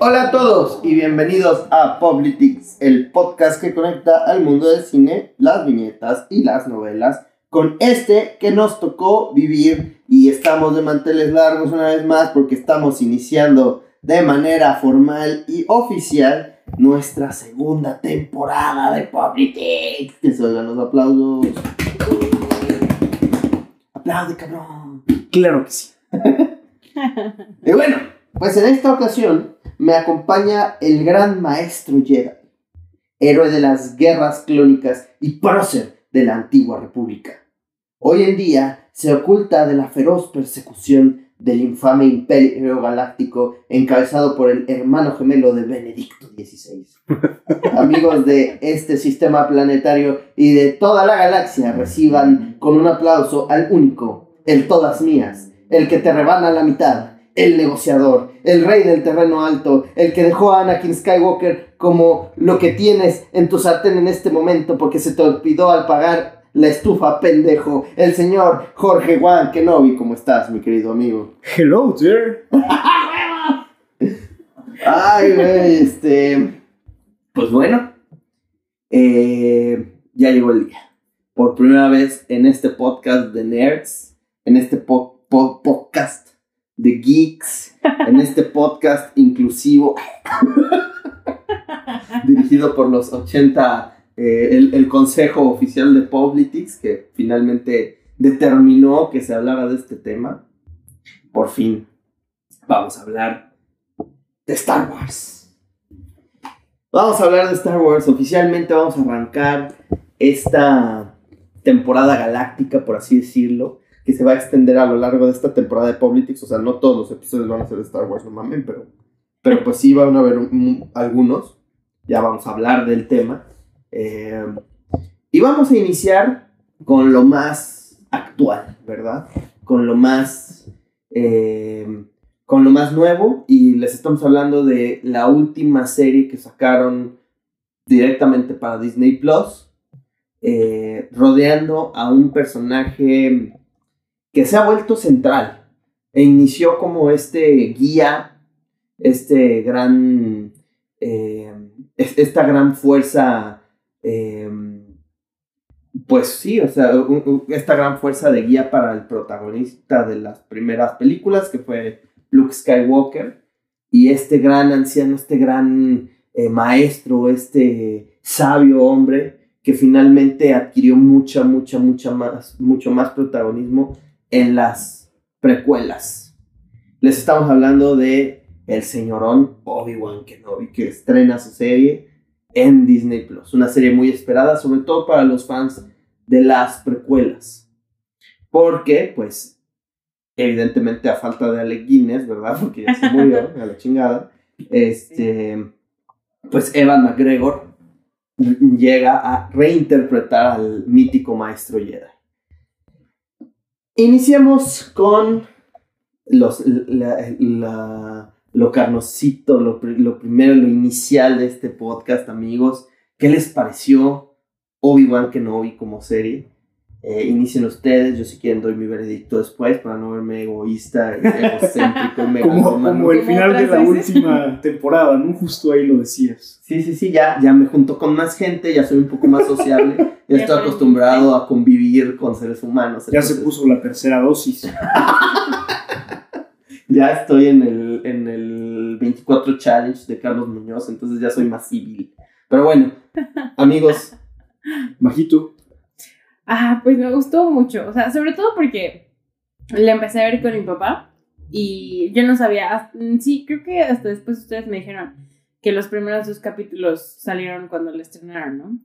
Hola a todos y bienvenidos a Politics, el podcast que conecta al mundo del cine, las viñetas y las novelas con este que nos tocó vivir y estamos de manteles largos una vez más porque estamos iniciando de manera formal y oficial nuestra segunda temporada de Politics. Que se oigan los aplausos. Aplaude, cabrón. Claro que sí. Y bueno, pues en esta ocasión me acompaña el gran maestro Jedi, héroe de las guerras clónicas y prócer de la antigua república. Hoy en día se oculta de la feroz persecución del infame imperio galáctico encabezado por el hermano gemelo de Benedicto XVI. Amigos de este sistema planetario y de toda la galaxia, reciban con un aplauso al único, el todas mías, el que te rebana la mitad, el negociador, el rey del terreno alto, el que dejó a Anakin Skywalker como lo que tienes en tu sartén en este momento porque se te olvidó al pagar la estufa, pendejo, el señor Jorge Juan Kenobi. ¿Cómo estás, mi querido amigo? Hello, dear. Ay, güey, este... Pues bueno, eh, ya llegó el día. Por primera vez en este podcast de nerds, en este po- po- podcast de geeks, en este podcast inclusivo, dirigido por los 80, eh, el, el Consejo Oficial de Politics, que finalmente determinó que se hablara de este tema. Por fin, vamos a hablar de Star Wars. Vamos a hablar de Star Wars. Oficialmente vamos a arrancar esta temporada galáctica, por así decirlo, que se va a extender a lo largo de esta temporada de Politics. O sea, no todos los episodios van a ser Star Wars, no mamen, pero, pero pues sí van a haber un- un- algunos. Ya vamos a hablar del tema. Eh, y vamos a iniciar con lo más actual, ¿verdad? Con lo más... eh, con lo más nuevo y les estamos hablando de la última serie que sacaron directamente para Disney Plus, eh, rodeando a un personaje que se ha vuelto central. E inició como este guía, este gran, es- esta gran fuerza, eh, pues sí, o sea, esta gran fuerza de guía para el protagonista de las primeras películas, que fue Luke Skywalker, y este gran anciano, este gran eh, maestro, este sabio hombre, que finalmente adquirió mucha, mucha, mucha más, mucho más protagonismo en las precuelas. Les estamos hablando de el señorón Obi-Wan Kenobi, que estrena su serie en Disney Plus. Una serie muy esperada, sobre todo para los fans de las precuelas. Porque, pues, evidentemente a falta de Alec Guinness, ¿verdad? Porque ya se murió, a la chingada. Este, pues Evan McGregor llega a reinterpretar al mítico maestro Jedi. Iniciemos con los, la- lo carnosito, lo, lo primero, lo inicial de este podcast, amigos. ¿Qué les pareció Obi-Wan Kenobi como serie? Eh, inicien ustedes, yo si quieren doy mi veredicto después para no verme egoísta, egocéntrico y Como, como el final de la última temporada, ¿no? Justo ahí lo decías. Sí, sí, sí, ya, ya me junto con más gente, ya soy un poco más sociable, ya estoy acostumbrado a convivir con seres humanos. Ya se puso la tercera dosis. Ya estoy en el, en el 24 Challenge de Carlos Muñoz, entonces ya soy más civil. Pero bueno, amigos, Bajito. Ah, pues me gustó mucho. O sea, sobre todo porque la empecé a ver con mi papá y yo no sabía. hasta- Sí, creo que hasta después ustedes me dijeron que los primeros dos capítulos salieron cuando la estrenaron, ¿no?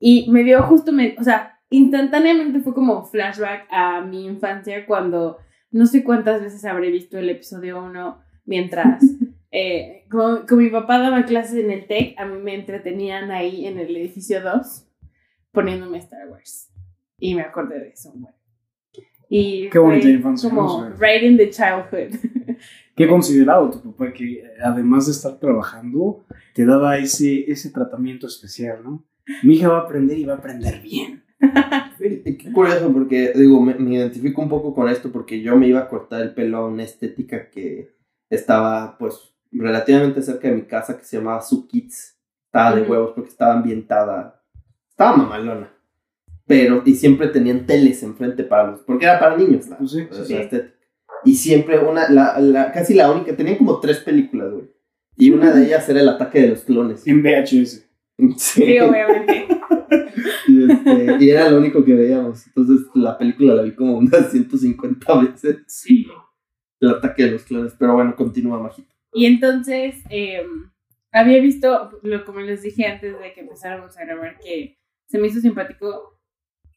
Y me dio justo, me, o sea, instantáneamente fue como flashback a mi infancia cuando no sé cuántas veces habré visto el episodio 1 mientras eh, como, como mi papá daba clases en el TEC, a mí me entretenían ahí en el edificio 2 poniéndome Star Wars. Y me acordé de eso. Bueno. Y Qué bonita infancia. Como right in the childhood. Qué considerado tu papá que eh, además de estar trabajando, te daba ese, ese tratamiento especial, ¿no? Mi hija va a aprender y va a aprender bien. Qué curioso, porque digo, me, me identifico un poco con esto porque yo me iba a cortar el pelo a una estética que estaba, pues, relativamente cerca de mi casa que se llamaba Su Kids. Estaba de Ujú. huevos porque estaba ambientada, estaba mamalona. Pero, y siempre tenían teles enfrente para los, porque era para niños la, Pues sí, la sí. estética. Y siempre una, la, la, casi la única, tenían como tres películas, güey. Y una de ellas era el ataque de los clones. En VHS. Sí, obviamente. Y, este, y era lo único que veíamos. Entonces la película la vi como unas 150 veces. Sí. El ataque de los clones. Pero bueno, continúa, Majito. Y entonces, eh, había visto, lo, como les dije antes de que empezáramos a grabar, que se me hizo simpático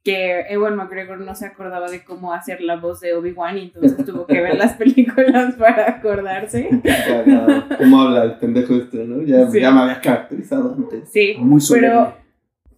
que Ewan McGregor no se acordaba de cómo hacer la voz de Obi-Wan y entonces tuvo que ver las películas para acordarse. ¿Cómo habla el pendejo este, no? Ya, Sí. ya me había caracterizado antes. Sí, Muy pero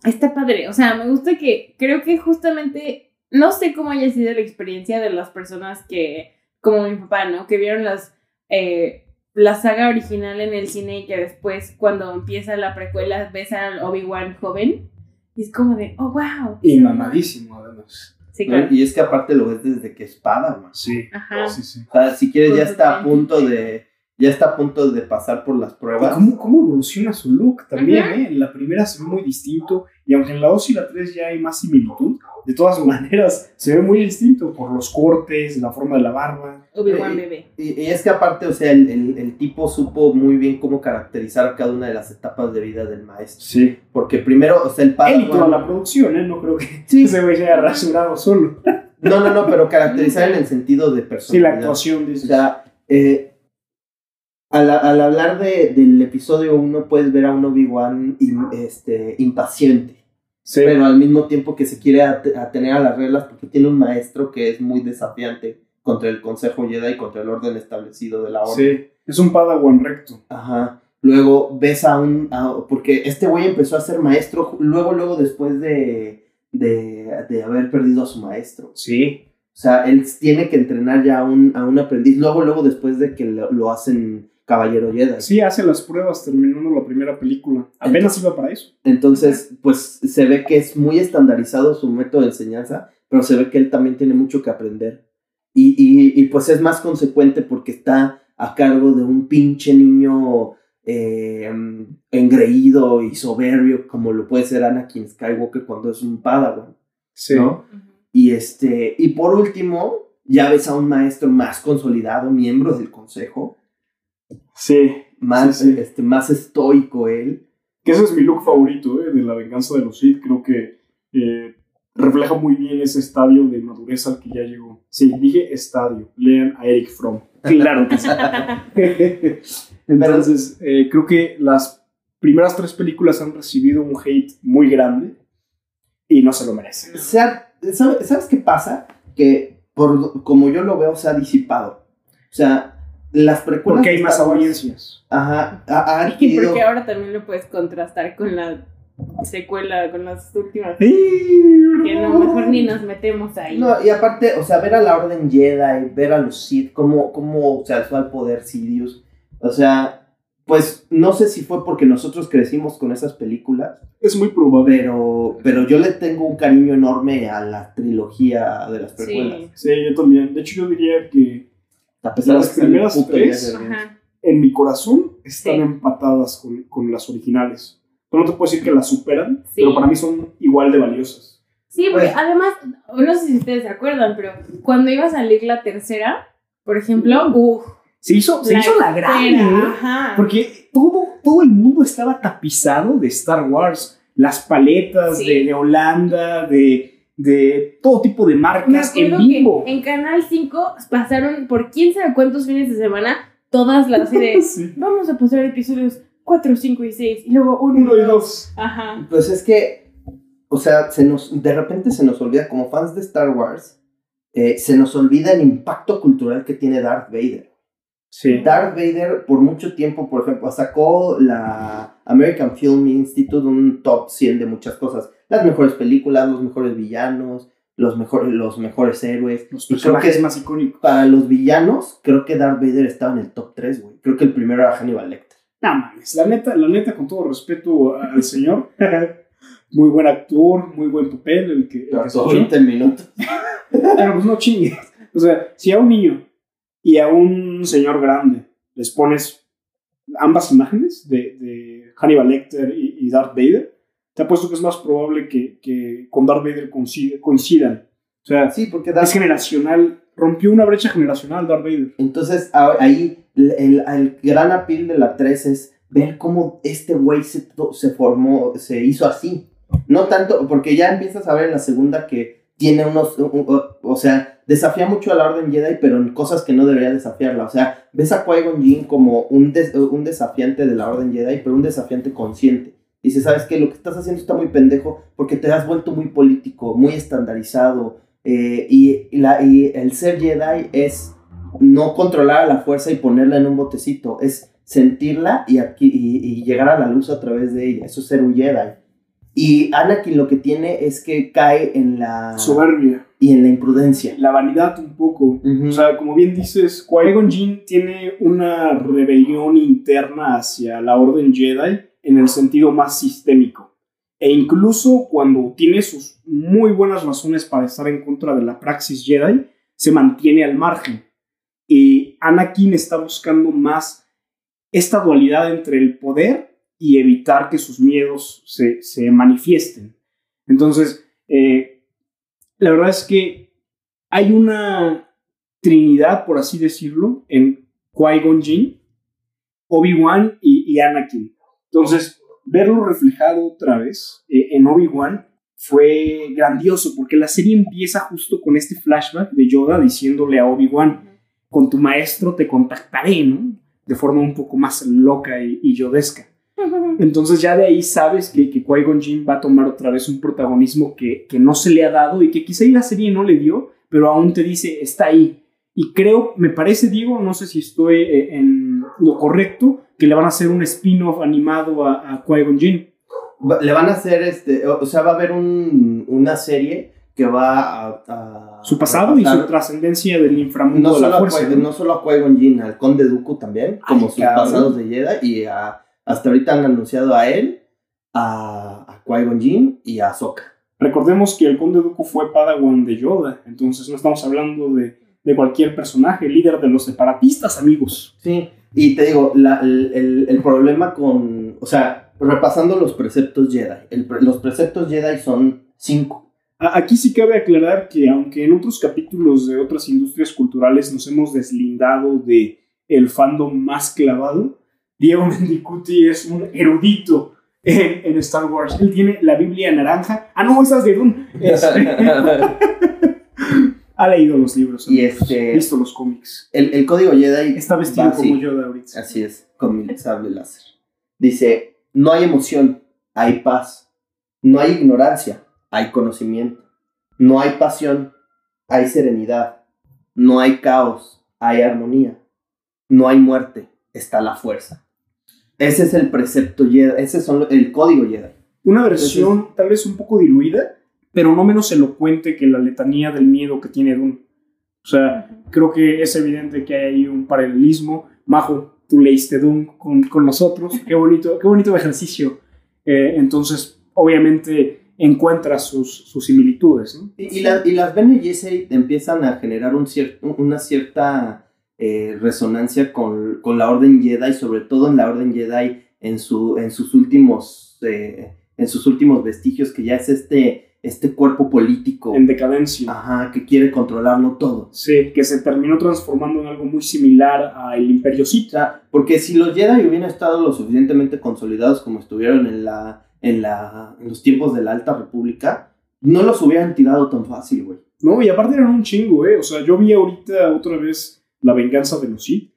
está padre. O sea, me gusta que creo que justamente, no sé cómo haya sido la experiencia de las personas que, como mi papá, ¿no? Que vieron las, eh, la saga original en el cine y que después cuando empieza la precuela ves al Obi-Wan joven. Y es como de, oh, wow. Y mamadísimo, además. Sí, ¿no? claro. Y es que aparte lo ves desde que espada, man. Sí. Ajá. Sí, sí. O sea, si quieres ya está a punto de. Ya está a punto de pasar por las ¿Y pruebas. ¿Cómo, ¿Cómo evoluciona su look también? Ajá. ¿eh? En la primera se ve muy distinto y aunque en la 2 y la 3 ya hay más similitud, de todas maneras se ve muy distinto por los cortes, la forma de la barba. Obi-Wan Eh, bebé. Y, y es que aparte, o sea, el, el- el tipo supo muy bien cómo caracterizar cada una de las etapas de vida del maestro. Sí. Porque primero, o sea, el Él y toda la producción, ¿eh? No creo que Sí. ese güey se haya rasurado solo. No, no, no, pero caracterizar en el sentido de Sí, personalidad. la actuación de O sea, eh, al, al hablar de- del episodio 1 puedes ver a un Obi-Wan este, impaciente, Sí. pero al mismo tiempo que se quiere ate- atener a las reglas porque tiene un maestro que es muy desafiante contra el Consejo Jedi y contra el orden establecido de la orden. Sí. Es un padawan recto. Ajá. Luego ves a un... a- porque este güey empezó a ser maestro luego, luego después de, de, de haber perdido a su maestro. Sí. O sea, él tiene que entrenar ya a un, a un aprendiz, luego, luego después de que lo, lo hacen caballero Jedi. Sí, hace las pruebas terminando la primera película. Apenas iba para eso. Entonces, pues se ve que es muy estandarizado su método de enseñanza, pero se ve que él también tiene mucho que aprender. Y, y, y pues es más consecuente porque está a cargo de un pinche niño eh, engreído y soberbio como lo puede ser Anakin Skywalker cuando es un padawan, Sí. ¿no? Y este, y por último, ya ves a un maestro más consolidado, miembro del consejo, Sí. más, Sí, sí. Este, más estoico él. Que ese es mi look favorito, ¿eh? De la venganza de los Sith. Creo que eh, refleja muy bien ese estadio de madurez al que ya llegó. Sí, dije estadio. Lean a Eric Fromm. Claro que sí. Entonces, eh, creo que las primeras tres películas han recibido un hate muy grande y no se lo merecen. O sea, ¿sabe- ¿sabes qué pasa? Que por como yo lo veo, se ha disipado. O sea, las precuelas. Porque hay más Wars- audiencias. Ajá, ha, ha Y porque ahora también lo puedes contrastar con la secuela, con las últimas. Sí. Que no, mejor ni nos metemos ahí. No, y aparte, o sea, ver a la Orden Jedi, ver a los Sith, cómo, cómo se alzó al poder Sidious. O sea, pues no sé si fue porque nosotros crecimos con esas películas, Es muy probable. pero, pero yo le tengo un cariño enorme a la trilogía de las precuelas. Sí. Sí, yo también. De hecho, yo diría que A pesar Las de primeras puto tres, en mi corazón están Sí. empatadas con, con las originales. No te puedo decir que las superan, Sí. pero para mí son igual de valiosas. Sí, porque Pues- además, no sé si ustedes se acuerdan, pero cuando iba a salir la tercera, por ejemplo, uff. Se hizo, se hizo la grande, ¿eh? Ajá. porque todo, todo el mundo estaba tapizado de Star Wars. Las paletas Sí. de, de Holanda, de, de todo tipo de Me marcas en vivo. que en Canal 5 pasaron por quién sabe cuántos fines de semana todas las Sí. vamos a pasar episodios 4, 5 y 6 y luego 1 Uno y dos. Ajá. Pues es que, o sea, se nos, de repente se nos olvida, como fans de Star Wars, eh, se nos olvida el impacto cultural que tiene Darth Vader. Sí. Darth Vader por mucho tiempo, por ejemplo, sacó la American Film Institute un top 100 de muchas cosas. Las mejores películas, los mejores villanos, los mejores, los mejores héroes. Los personajes más icónicos. para los villanos, creo que Darth Vader estaba en el top 3, güey. Creo que el primero era Hannibal Lecter. No mames, la neta, la neta, con todo respeto al señor, Muy buen actor, muy buen papel, el que, el que se Todo echó. 20 minutos. Pero pues no chingues. O sea, si a un niño y a un señor grande les pones ambas imágenes de, de Hannibal Lecter y, y Darth Vader, te apuesto que es más probable que, que con Darth Vader coincidan. O sea, Sí, porque es generacional, rompió una brecha generacional Darth Vader. Entonces, ahí el, el- el gran appeal de la 3 es ver cómo este güey se, se formó, se hizo así. No tanto, porque ya empiezas a ver en la segunda que tiene unos, o sea, desafía mucho a la Orden Jedi, pero en cosas que no debería desafiarla. O sea, ves a Qui-Gon Jinn como un, des- un desafiante de la Orden Jedi, pero un desafiante consciente. Dice, ¿sabes qué? Lo que estás haciendo está muy pendejo porque te has vuelto muy político, muy estandarizado. eh, y, y la, y el ser Jedi es no controlar a la fuerza y ponerla en un botecito, es sentirla y, aquí, y, y llegar a la luz a través de ella. Eso es ser un Jedi. Y Anakin lo que tiene es que cae en la... Soberbia, y en la imprudencia. la vanidad un poco. Ujú. O sea, como bien dices, Qui-Gon Jinn tiene una rebelión interna hacia la Orden Jedi en el sentido más sistémico. E incluso cuando tiene sus muy buenas razones para estar en contra de la praxis Jedi, se mantiene al margen. Y Anakin está buscando más esta dualidad entre el poder y evitar que sus miedos se, se manifiesten. Entonces, eh, la verdad es que hay una trinidad, por así decirlo, en Qui-Gon Jinn, Obi-Wan y, y Anakin. Entonces, verlo reflejado otra vez eh, en Obi-Wan fue grandioso, porque la serie empieza justo con este flashback de Yoda diciéndole a Obi-Wan, con tu maestro te contactaré, ¿no? De forma un poco más loca y, y yodesca. Entonces ya de ahí sabes que, que Qui-Gon Jinn va a tomar otra vez un protagonismo que, que no se le ha dado y que quizá en la serie no le dio, pero aún te dice, está ahí. Y creo, me parece, Diego, no sé si estoy eh, en lo correcto, que le van a hacer un spin-off animado a, a Qui-Gon Jinn. Le van a hacer, este, o sea, va a haber un, una serie que va a... a- Su pasado y su trascendencia del inframundo no de solo, la a fuerza. Qui- ¿no? no solo a Qui-Gon Jinn, al Conde Dooku también, como sus cabrón. pasados de Jedi, y a- hasta ahorita han anunciado a él, a, a Qui-Gon Jinn y a Ahsoka. Recordemos que el Conde Dooku fue Padawan de Yoda, entonces no estamos hablando de, de cualquier personaje, líder de los separatistas, amigos. Sí, y te digo, la- el, el- el problema con, o sea, repasando los preceptos Jedi, el los preceptos Jedi son cinco. Aquí sí cabe aclarar que aunque en otros capítulos de otras industrias culturales nos hemos deslindado de el fandom más clavado, Diego Mendicuti es un erudito en, en Star Wars. Él tiene la Biblia naranja. Ah, no, esa es de Dune. Ha leído los libros. Y amigos. este- visto los cómics. El, el código Jedi Está vestido va como Yoda ahorita. Así es, con mi sable láser. Dice, no hay emoción, hay paz. No hay ignorancia, hay conocimiento. No hay pasión, hay serenidad. No hay caos, hay armonía. No hay muerte, está la fuerza. Ese es el precepto Jedi, ese es el código Jedi. Una versión tal vez un poco diluida, pero no menos elocuente que la letanía del miedo que tiene Dune. O sea, creo que es evidente que hay ahí un paralelismo. Majo, tú leíste Dune con, con nosotros. Qué bonito, qué bonito ejercicio. Eh, entonces, obviamente, encuentras sus, sus similitudes. ¿no? Y, y la- y las Bene Gesserit empiezan a generar un cier- una cierta eh, resonancia con, con la Orden Jedi, sobre todo en la Orden Jedi en, su, en, sus, últimos, eh, en sus últimos vestigios, que ya es este, este cuerpo político En decadencia. ajá, que quiere controlarlo todo. Sí, que se terminó transformando en algo muy similar al Imperio O Sith. sea, porque si los Jedi hubieran estado lo suficientemente consolidados como estuvieron en, la, en, la, en los tiempos de la Alta República, no los hubieran tirado tan fácil, güey. No, y aparte eran un chingo, ¿eh? O sea, yo vi ahorita otra vez La venganza de los Sith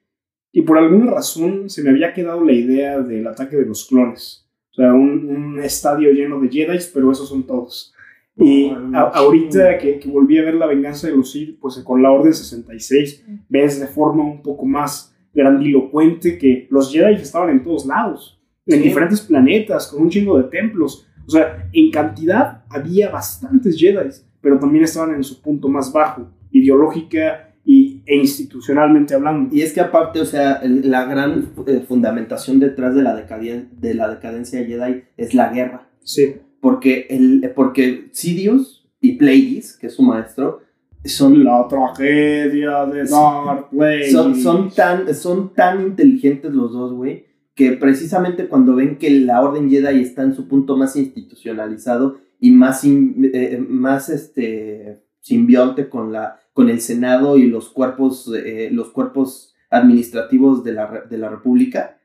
y por alguna razón se me había quedado la idea del ataque de los clones. O sea, un, un estadio lleno de Jedi, pero esos son todos. Y a- ahorita que, que volví a ver La venganza de los Sith, pues con la Orden 66, ves de forma un poco más grandilocuente que los Jedi estaban en todos lados, en Sí. diferentes planetas, con un chingo de templos. O sea, en cantidad había bastantes Jedi, pero también estaban en su punto más bajo, ideológica y, e institucionalmente hablando. Y es que aparte, o sea, el- la gran eh, fundamentación detrás de la, de la decadencia Jedi es la guerra. Sí, porque, el, porque Sidious y Plagueis, que es su maestro, son La tragedia de Darth Plagueis. son, son, tan, son tan inteligentes los dos, güey, que precisamente cuando ven que la Orden Jedi está en su punto más institucionalizado y más, sim- eh, más este, simbionte con, la, con el Senado y los cuerpos, eh, los cuerpos administrativos de la, de la República,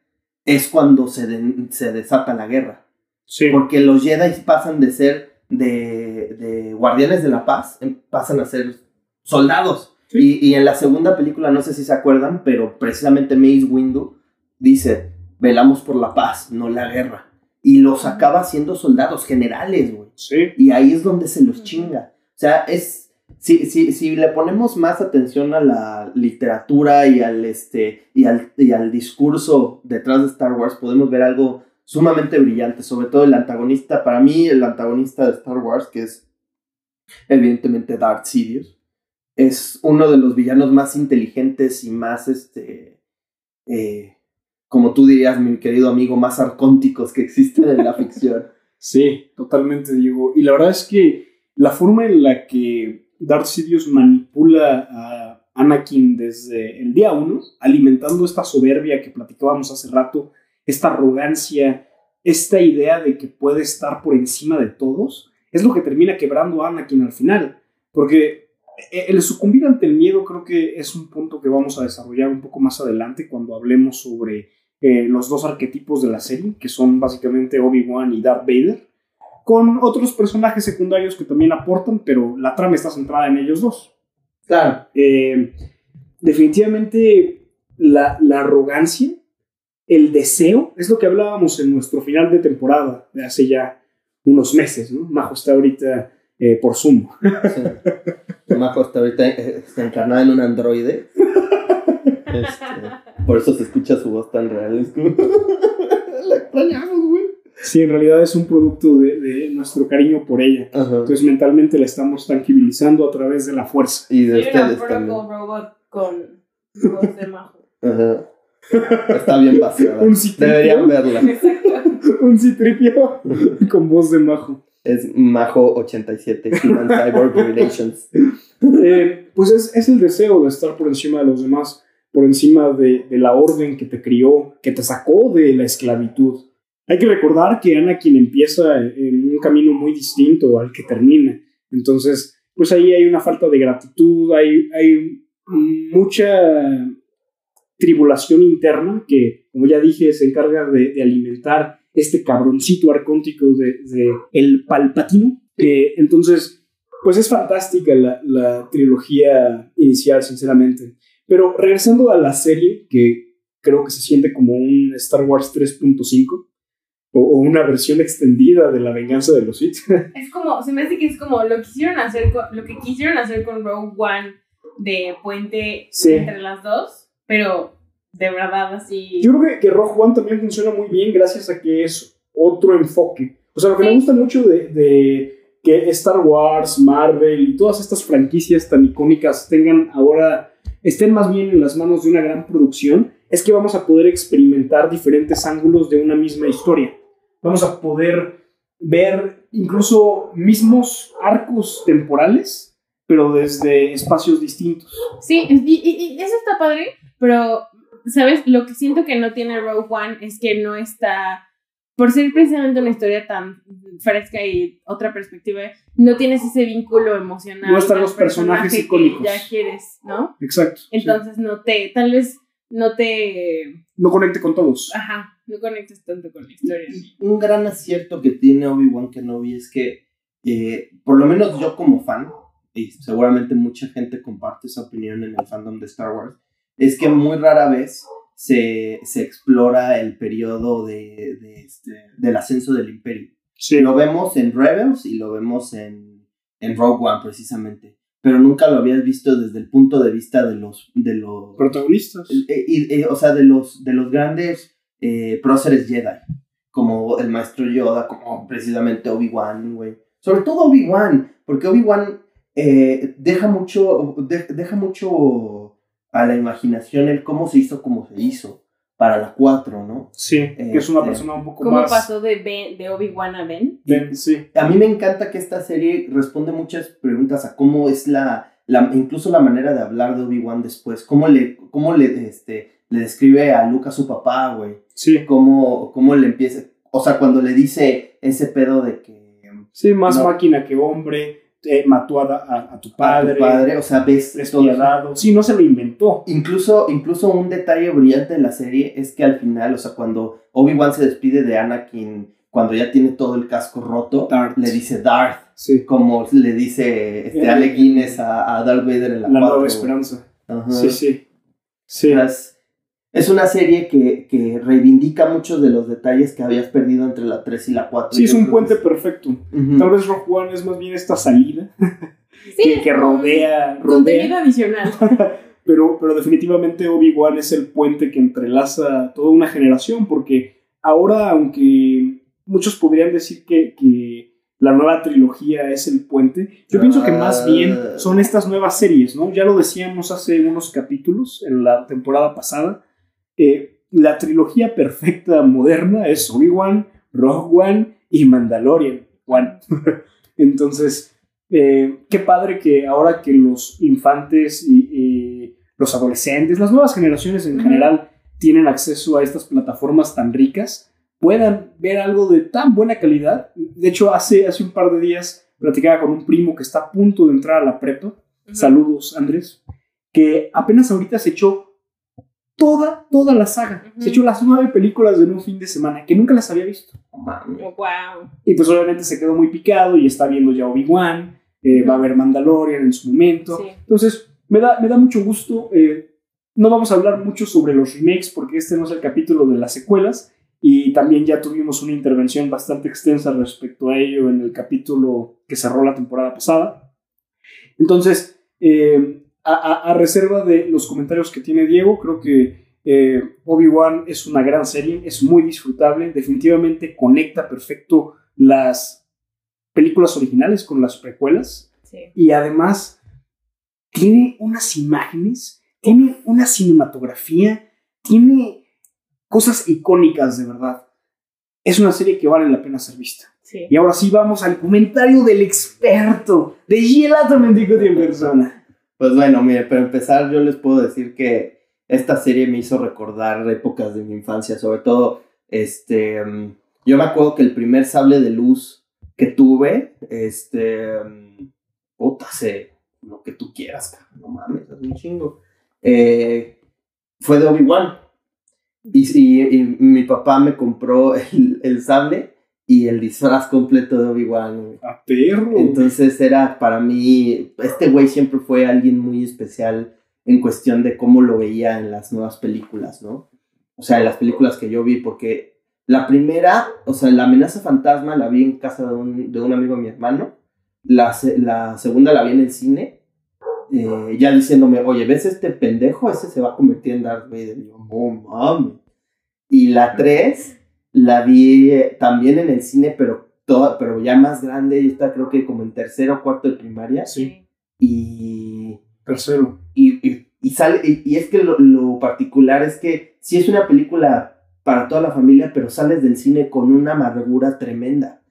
es cuando se, se desata la guerra. Sí. Porque los Jedi pasan de ser de, de guardianes de la paz, em, pasan a ser soldados. Sí. Y, y en la segunda película, no sé si se acuerdan, pero precisamente Mace Windu dice, velamos por la paz, no la guerra. Y los acaba siendo soldados generales, güey. Sí. Y ahí es donde se los chinga. O sea, es... Si, si, si le ponemos más atención a la literatura y al, este, y, al, y al discurso detrás de Star Wars, podemos ver algo sumamente brillante, sobre todo el antagonista, para mí el antagonista de Star Wars, que es evidentemente Darth Sidious, es uno de los villanos más inteligentes y más, este, eh, como tú dirías, mi querido amigo, más arcónticos que existen en la ficción. Sí, totalmente, Diego. Y la verdad es que la forma en la que Darth Sidious manipula a Anakin desde el día uno, alimentando esta soberbia que platicábamos hace rato, esta arrogancia, esta idea de que puede estar por encima de todos, es lo que termina quebrando a Anakin al final. Porque eh, el sucumbir ante el miedo creo que es un punto que vamos a desarrollar un poco más adelante cuando hablemos sobre eh, los dos arquetipos de la serie, que son básicamente Obi-Wan y Darth Vader, con otros personajes secundarios que también aportan, pero la trama está centrada en ellos dos. Claro. Eh, definitivamente la, la arrogancia, el deseo, es lo que hablábamos en nuestro final de temporada de hace ya unos meses, ¿no? Majo está ahorita eh, por Zoom. Sí. Majo está ahorita eh, está encarnada en un androide. Este, por eso se escucha su voz tan real. La extrañamos, güey. Sí, en realidad es un producto de, de nuestro cariño por ella. Ajá. Entonces mentalmente la estamos tranquilizando a través de la fuerza. Y de ustedes también. Robot con voz de majo. Ajá. Está bien vaciada. Un citripio. Deberían verla. Exacto. Un citripio con voz de majo. Es Majo87, Human Cyborg Relations. Eh, pues es, es el deseo de estar por encima de los demás, por encima de, de la orden que te crió, que te sacó de la esclavitud. Hay que recordar que Anakin empieza en un camino muy distinto al que termina. Entonces, pues ahí hay una falta de gratitud, hay, hay mucha tribulación interna que, como ya dije, se encarga de, de alimentar este cabroncito arcóntico de, de el palpatino. Eh, entonces, pues es fantástica la, la trilogía inicial, sinceramente. Pero regresando a la serie, que creo que se siente como un Star Wars 3.5 o, o una versión extendida de la venganza de los Sith. Es como, se me hace que es como lo que quisieron hacer con, lo que quisieron hacer con Rogue One de puente Sí. entre las dos, pero de verdad así. Yo creo que, que Rogue One también funciona muy bien gracias a que es otro enfoque. O sea, lo que me Sí. gusta mucho de, de que Star Wars, Marvel y todas estas franquicias tan icónicas tengan ahora, estén más bien en las manos de una gran producción, es que vamos a poder experimentar diferentes ángulos de una misma historia. Vamos a poder ver incluso mismos arcos temporales, pero desde espacios distintos. Sí, y, y- y eso está padre, pero, ¿sabes? Lo que siento que no tiene Rogue One es que no está, por ser precisamente una historia tan fresca y otra perspectiva, no tienes ese vínculo emocional. No están los personajes personaje que icónicos. Ya quieres, ¿no? Exacto. sí. Entonces no te, tal vez no te, no conecte con todos. ajá, no conectes tanto con la historia. Un gran acierto que tiene Obi-Wan Kenobi es que, eh, por lo menos yo como fan, y seguramente mucha gente comparte esa opinión en el fandom de Star Wars, es que muy rara vez se, se explora el periodo de, de este, del ascenso del imperio. Sí. Lo vemos en Rebels y lo vemos en, en Rogue One precisamente, pero nunca lo habías visto desde el punto de vista de los... De los Protagonistas. eh, y- y, o sea, de los, de los grandes eh, próceres Jedi, como el maestro Yoda, como precisamente Obi-Wan, güey. Sobre todo Obi-Wan, porque Obi-Wan eh, deja mucho, de- deja mucho a la imaginación el cómo se hizo como se hizo. para la 4, ¿no? Sí, que es una Este, persona un poco ¿Cómo más... pasó de, Ben- de Obi-Wan a Ben? Ben, sí. A mí me encanta que esta serie responde muchas preguntas a cómo es la, la incluso la manera de hablar de Obi-Wan después, cómo le, cómo le, este, le describe a Luke a su papá, güey, Sí, cómo, cómo le empieza, o sea, cuando le dice ese pedo de que sí, más No. máquina que hombre, eh, mató a, a- a tu a padre, tu padre, o sea, ves despiadado. Sí, no se lo inventó. Incluso, incluso un detalle brillante de la serie es que al final, o sea, cuando Obi-Wan se despide de Anakin, cuando ya tiene todo el casco roto, Darth. le dice Darth, Sí, como le dice este, Eh, Alec Guinness a, a Darth Vader en la, la 4, nueva esperanza. Ajá. Sí, sí. Sí, es una serie que, que reivindica muchos de los detalles que habías perdido entre la 3 y la 4. sí, es un puente que- perfecto. Ujú. Tal vez Rogue One es más bien esta salida que, que rodea, Contenido rodea. adicional. Pero, pero definitivamente Obi-Wan es el puente que entrelaza toda una generación, porque ahora, aunque muchos podrían decir que, que la nueva trilogía es el puente, yo pienso que más bien son estas nuevas series, ¿no? Ya lo decíamos hace unos capítulos en la temporada pasada. Eh, la trilogía perfecta moderna es Obi-Wan, Rogue One y Mandalorian. One. Entonces, eh, qué padre que ahora que los infantes y, y los adolescentes, las nuevas generaciones en general, tienen acceso a estas plataformas tan ricas, puedan ver algo de tan buena calidad. De hecho, hace, hace un par de días platicaba con un primo que está a punto de entrar a la prepa. Saludos, Andrés. Que apenas ahorita se echó toda, toda la saga. Se echó las nueve películas en un fin de semana, que nunca las había visto. Oh, wow. Y pues obviamente se quedó muy picado y está viendo ya Obi-Wan, eh, va a ver Mandalorian en su momento. Sí. Entonces, me da, me da mucho gusto. eh, no vamos a hablar mucho sobre los remakes porque este no es el capítulo de las secuelas. Y también ya tuvimos una intervención bastante extensa respecto a ello en el capítulo que cerró la temporada pasada. Entonces, eh, a, a- a reserva de los comentarios que tiene Diego, creo que eh, Obi-Wan es una gran serie, es muy disfrutable, definitivamente conecta perfecto las películas originales con las precuelas Sí. y además tiene unas imágenes, tiene una cinematografía, tiene cosas icónicas de verdad. Es una serie que vale la pena ser vista. Sí. Y ahora sí vamos al comentario del experto, de Gelato Mendicotti en persona. Pues bueno, mire, para empezar yo les puedo decir que esta serie me hizo recordar épocas de mi infancia, sobre todo, este, mm, yo me acuerdo que el primer sable de luz que tuve, este, mm, sé, lo que tú quieras, no mames, es un chingo, eh, fue de Obi-Wan. Y, mi papá me compró el sable y el disfraz completo de Obi-Wan. A perro. Entonces era para mí, este güey siempre fue alguien muy especial en cuestión de cómo lo veía en las nuevas películas, ¿no? O sea, en las películas que yo vi, porque la primera, o sea, la amenaza fantasma la vi en casa de un, de un amigo de mi hermano, la, la segunda la vi en el cine, eh, ya diciéndome, oye, ¿ves este pendejo? Ese se va a convertir en Darth Vader. Y yo, no mames. Y la tres la vi eh, también en el cine, pero, toda, pero ya más grande, y está creo que como en tercero o cuarto de primaria. Sí, Y, tercero. y, y, y sale, y, y es que lo, lo particular es que sí es una película para toda la familia, pero sales del cine con una amargura tremenda.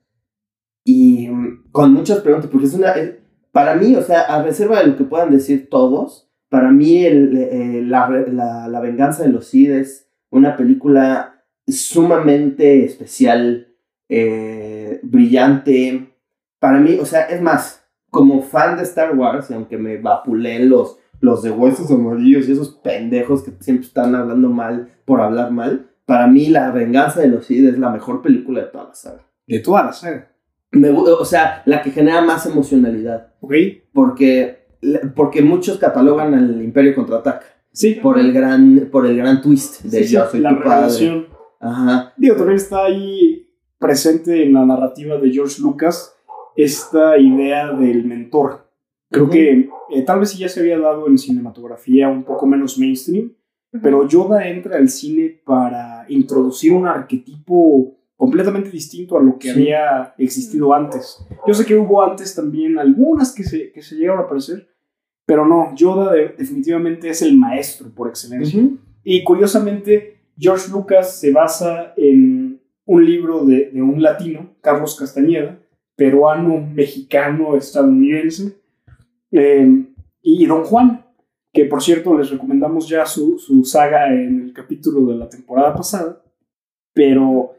Y mm, con muchas preguntas, porque es una... es- para mí, o sea, a reserva de lo que puedan decir todos, para mí el, eh, la, la, la venganza de los Sith es una película sumamente especial, eh, brillante. Para mí, o sea, es más, como fan de Star Wars, y aunque me vapuleen los, los de huesos amarillos y esos pendejos que siempre están hablando mal por hablar mal, para mí La venganza de los Sith es la mejor película de toda la saga. De toda la saga. Me o sea, la que genera más emocionalidad, ¿Ok? porque, porque muchos catalogan al Imperio Contraataca Sí. por el gran, por el gran twist de sí, yo soy la tu padre. Ajá. Digo, también está ahí presente en la narrativa de George Lucas esta idea del mentor. Creo Ujú. que eh, tal vez ya se había dado en cinematografía un poco menos mainstream, pero Yoda entra al cine para introducir un arquetipo completamente distinto a lo que Sí. había existido antes. Yo sé que hubo antes también algunas que se, que se llegaron a aparecer, pero no, Yoda de- definitivamente es el maestro por excelencia. Ujú. Y curiosamente, George Lucas se basa en un libro de, de un latino, Carlos Castañeda, peruano, mexicano, estadounidense, eh, y Don Juan, que por cierto les recomendamos ya su, su saga en el capítulo de la temporada pasada, pero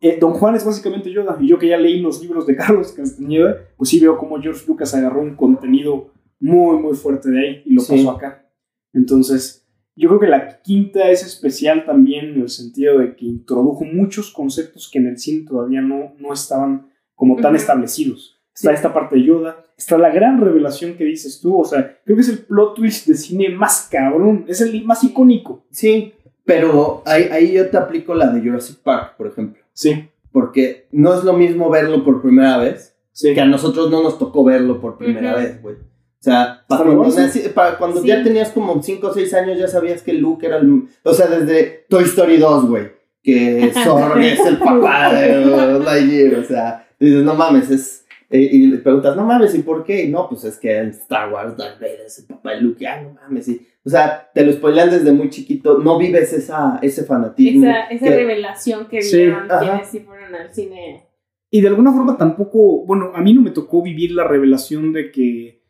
eh, Don Juan es básicamente Yoda, y yo que ya leí los libros de Carlos Castañeda, pues sí veo cómo George Lucas agarró un contenido muy, muy fuerte de ahí y lo Sí. pasó acá. Entonces, yo creo que la quinta es especial también en el sentido de que introdujo muchos conceptos que en el cine todavía no, no estaban como tan establecidos. Está Sí. esta parte de Yoda, está la gran revelación que dices tú, o sea, creo que es el plot twist de cine más cabrón, es el más icónico. Sí, pero ahí, ahí yo te aplico la de Jurassic Park, por ejemplo. Sí, Porque no es lo mismo verlo por primera vez sí. que a nosotros no nos tocó verlo por primera vez, güey. O sea, para cuando, Wars, nací- para cuando Sí. ya tenías como 5 o 6 años ya sabías que Luke era el... O sea, desde Toy Story 2, güey. Que Zorg es el papá de Lightyear. O sea, dices, no mames, es... eh, y le preguntas, no mames, ¿y por qué? Y no, pues es que en Star Wars Darth Vader es el papá de Luke. Ah, no mames, sí. O sea, te lo spoilean desde muy chiquito. No vives esa, ese fanatismo. Esa, esa que- revelación que Sí, vieron ajá. quienes sí fueron al cine. Y de alguna forma tampoco, bueno, a mí no me tocó vivir la revelación de que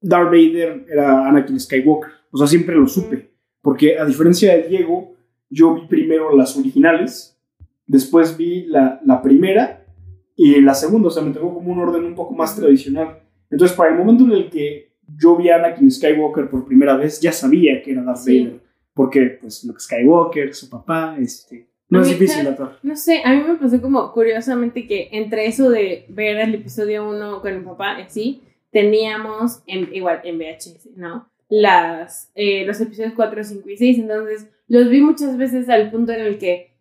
Darth Vader era Anakin Skywalker. O sea, siempre lo supe. Porque a diferencia de Diego, yo vi primero las originales, después vi la, la primera y la segunda. O sea, me tocó como un orden un poco más tradicional. Entonces, para el momento en el que yo vi a Anakin Skywalker por primera vez, ya sabía que era Darth Sí. Vader. Porque, pues, Luke Skywalker, su papá, este... No es difícil. No sé, a mí me pasó como curiosamente que entre eso de ver el episodio 1 con mi papá, así, teníamos en, igual en VHS, ¿no? Las, eh, los episodios 4, 5 y 6, entonces los vi muchas veces al punto en el que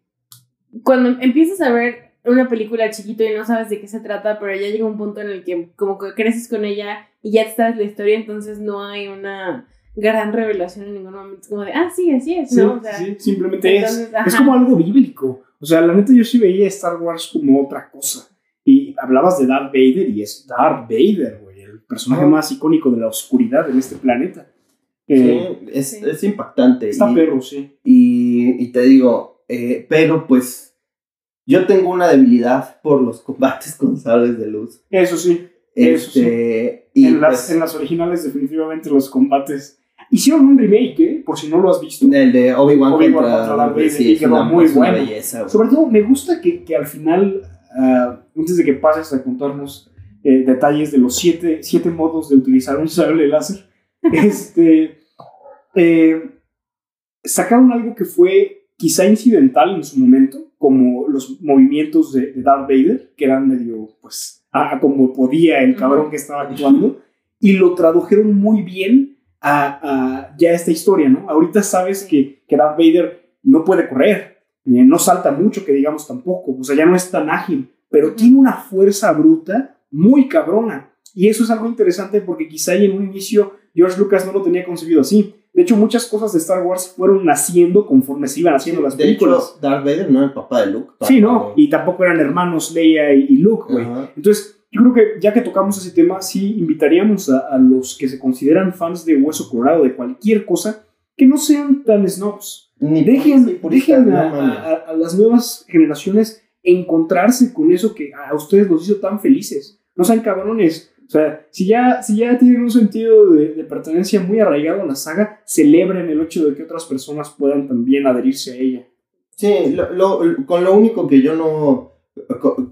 cuando empiezas a ver una película chiquito y no sabes de qué se trata, pero ya llega un punto en el que como que creces con ella y ya te sabes la historia, entonces no hay una gran revelación en ningún momento. Es como de, ah, sí, así es, Sí, ¿no? O sea, sí, simplemente entonces, es. ajá. Es como algo bíblico. O sea, la neta yo sí veía Star Wars como otra cosa. Y hablabas de Darth Vader y es Darth Vader, güey, personaje Ajá. más icónico de la oscuridad en este planeta. Eh, Sí, es, Sí. es impactante. Está y- perro, sí. Y, y te digo, eh, pero pues yo tengo una debilidad por los combates con sables de luz. Eso sí. Eso sí. Este, y en, las, pues, en las originales, definitivamente, los combates. Hicieron un remake, ¿eh? Por si no lo has visto. el de Obi-Wan Obi-Wan contra, contra Darth Vader, sí, y quedó muy bueno. belleza. Sobre todo, me gusta que, que al final, ah, antes de que pases a contarnos eh, detalles de los siete, siete modos de utilizar un sable láser, este, eh, sacaron algo que fue quizá incidental en su momento, como los movimientos de, de Darth Vader, que eran medio, pues, a, como podía el cabrón que estaba actuando, y lo tradujeron muy bien a, a ya esta historia, ¿no? Ahorita sabes que, que Darth Vader no puede correr, eh, no salta mucho, que digamos tampoco, o sea, ya no es tan ágil, pero tiene una fuerza bruta muy cabrona. Y eso es algo interesante porque quizá en un inicio George Lucas no lo tenía concebido así. De hecho, muchas cosas de Star Wars fueron naciendo conforme se iban haciendo las de películas. hecho, Darth Vader no era el papá de Luke. sí, ¿no? de- Y tampoco eran hermanos Leia y, Luke, güey. Entonces, yo creo que ya que tocamos ese tema, sí invitaríamos a, a los que se consideran fans de Hueso Colorado, de cualquier cosa, que no sean tan snobs. Ni Dejen, sí, purista, dejen a- a las nuevas generaciones encontrarse con eso que a ustedes los hizo tan felices. No sean cabrones. O sea, si ya, si ya tienen un sentido de, de pertenencia muy arraigado a la saga, celebren el hecho de que otras personas puedan también adherirse a ella. Sí, lo, lo- con lo único que yo no,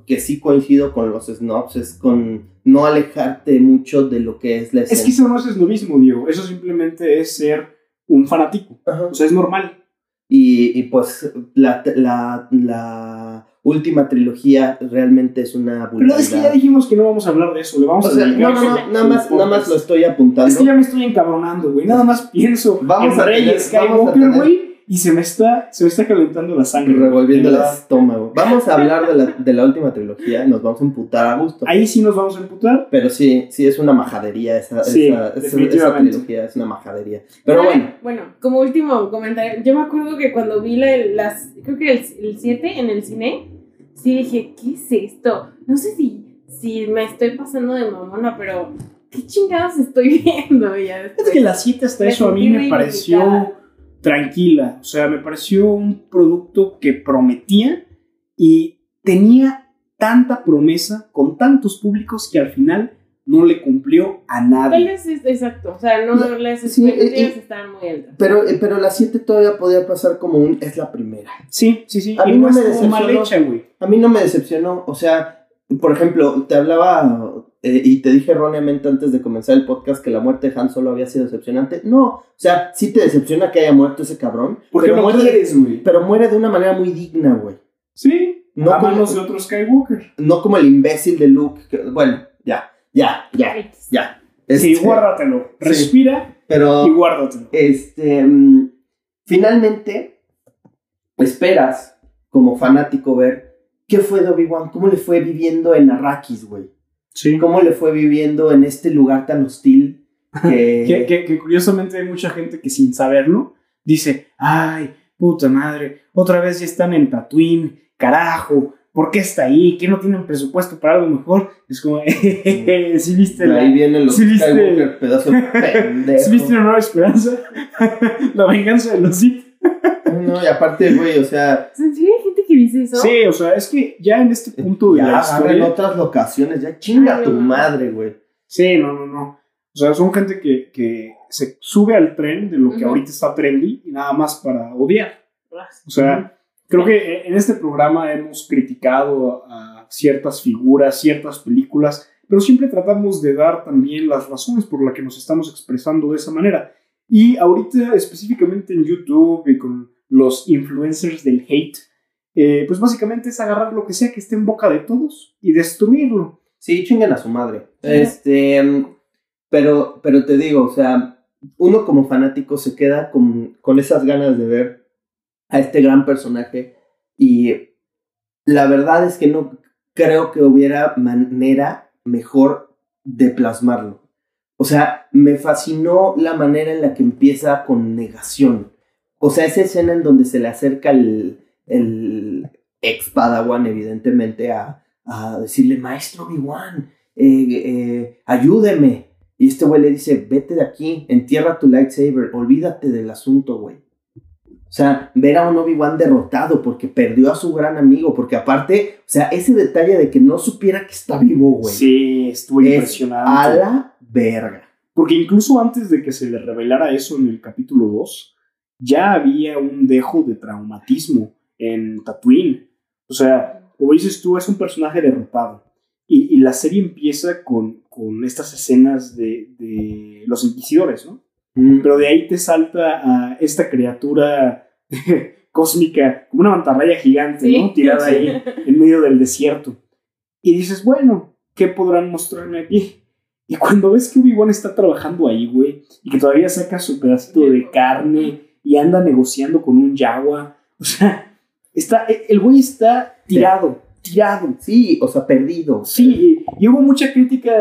que sí coincido con los snobs es con no alejarte mucho de lo que es la Es que esencia. eso no es esnovismo, Diego. Eso simplemente es ser un fanático. Ajá. O sea, es normal. Y, y pues la, la, la última trilogía realmente es una Pero es que ya vulgaridad. dijimos que no vamos a hablar de eso. Le vamos O a sea, no, no, no, nada más, nada más lo estoy apuntando. Es que ya me estoy encabronando, güey. Nada más pienso Vamos en a Rey tener- vamos a Skywalker, güey, y se me está, se me está calentando la sangre. revolviendo el estómago. Vamos a hablar de la, de la última trilogía y nos vamos a emputar a gusto. Ahí sí nos vamos a emputar. Pero sí, sí es una majadería esa, Sí, esa, esa- esa definitivamente. trilogía, es una majadería. Pero bueno, Bueno, como último comentario, yo me acuerdo que cuando vi la- las, creo que el 7 en el cine, sí dije, ¿qué es esto? No sé si, si me estoy pasando de mamona, pero ¿qué chingados estoy viendo? Ya Es que la 7 hasta eso a mí me pareció tranquila. O sea, me pareció un producto que prometía y tenía tanta promesa con tantos públicos que al final no le cumplió a nadie. es exacto, o sea, no La- las sí, expectativas y- estaban muy altas. Pero, eh, pero la 7 todavía podía pasar como un. Es la primera. Sí, sí, sí. A mí no no me mal decepcionó. hecha, güey. A mí no me decepcionó. O sea, por ejemplo, te hablaba eh, y te dije erróneamente antes de comenzar el podcast que la muerte de Han Solo había sido decepcionante. No, o sea, sí te decepciona que haya muerto ese cabrón. Porque pero muere, quieres, güey. pero muere de una manera muy digna, güey. Sí, No a como- manos de otro Skywalker. No como el imbécil de Luke. que- bueno, ya, ya, ya, ya. Sí, Este, guárdatelo. sí. Respira Pero y guárdatelo. este, mm, finalmente, esperas como fanático ver qué fue de Obi-Wan, cómo le fue viviendo en Arrakis, güey. Sí. Cómo le fue viviendo en este lugar tan hostil. Que, Que, que- que curiosamente hay mucha gente que sin saberlo dice, ay, puta madre, otra vez ya están en Tatooine, carajo, ¿por qué está ahí? ¿Qué no tienen presupuesto para algo mejor? Es como, si viste de la... ahí vienen los ¿Sí viste- Skywalker, pedazo de pendejo. ¿Sí viste una nueva esperanza? la venganza de los Sith. No, y aparte, güey, o sea, ¿En serio hay gente que dice eso? Sí, o sea, es que ya en este punto de ya la agarra en historia... otras locaciones, ya chinga Ay, tu no. madre, güey. Sí, no, no, no. O sea, son gente que, que se sube al tren de lo que ahorita está trendy y nada más para odiar. O sea, creo que en este programa hemos criticado a ciertas figuras, ciertas películas, pero siempre tratamos de dar también las razones por las que nos estamos expresando de esa manera. Y ahorita específicamente en YouTube y con los influencers del hate, eh, pues básicamente es agarrar lo que sea que esté en boca de todos y destruirlo. Sí, chinguen a su madre. Sí. Este, pero, pero te digo, o sea, uno como fanático se queda con, con esas ganas de ver a este gran personaje y la verdad es que no creo que hubiera manera mejor de plasmarlo. O sea, me fascinó la manera en la que empieza con negación. O sea, esa escena en donde se le acerca el, el ex Padawan, evidentemente, a, a decirle, maestro Obi-Wan, eh, eh, ayúdeme. Y este güey le dice, vete de aquí, entierra tu lightsaber, olvídate del asunto, güey. O sea, ver a un Obi-Wan derrotado porque perdió a su gran amigo, porque aparte, o sea, ese detalle de que no supiera que está vivo, güey. Sí, estuvo Es impresionante. A la verga. Porque incluso antes de que se le revelara eso en el capítulo 2, ya había un dejo de traumatismo en Tatooine. O sea, como dices tú, es un personaje derrotado. Y, y la serie empieza con, con estas escenas de, de los inquisidores, ¿no? Mm, Pero de ahí te salta a esta criatura cósmica, como una mantarraya gigante, ¿no? Tirada ahí en medio del desierto. Y dices, bueno, ¿qué podrán mostrarme aquí? Y cuando ves que Obi-Wan está trabajando ahí, güey, y que todavía saca su pedacito de carne y anda negociando con un Yawa, o sea, está, el güey está tirado, tirado. Sí, o sea, perdido. Sí, y, y hubo mucha crítica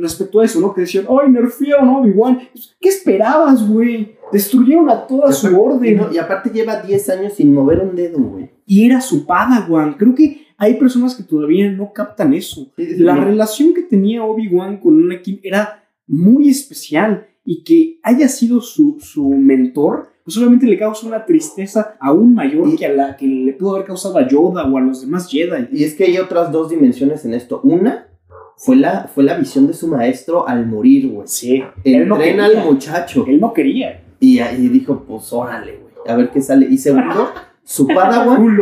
respecto a eso, ¿no? Que decían, ¡ay, nerfearon a Obi-Wan! ¿Qué esperabas, güey? Destruyeron a toda su orden. no- y aparte lleva 10 años sin mover un dedo, güey. Y era su Padawan. Creo que hay personas que todavía no captan eso. Sí, sí, La relación que tenía Obi-Wan con Anakin era muy especial y que haya sido su, su mentor, pues obviamente le causa una tristeza aún mayor Y- que a la que le pudo haber causado a Yoda o a los demás Jedi. Y es que hay otras dos dimensiones en esto. Una fue la, fue la visión de su maestro al morir, güey. Sí, no Entrena quería. al muchacho. Él no quería. Y ahí dijo, pues órale, güey. A ver qué sale. Y segundo, su Padawan,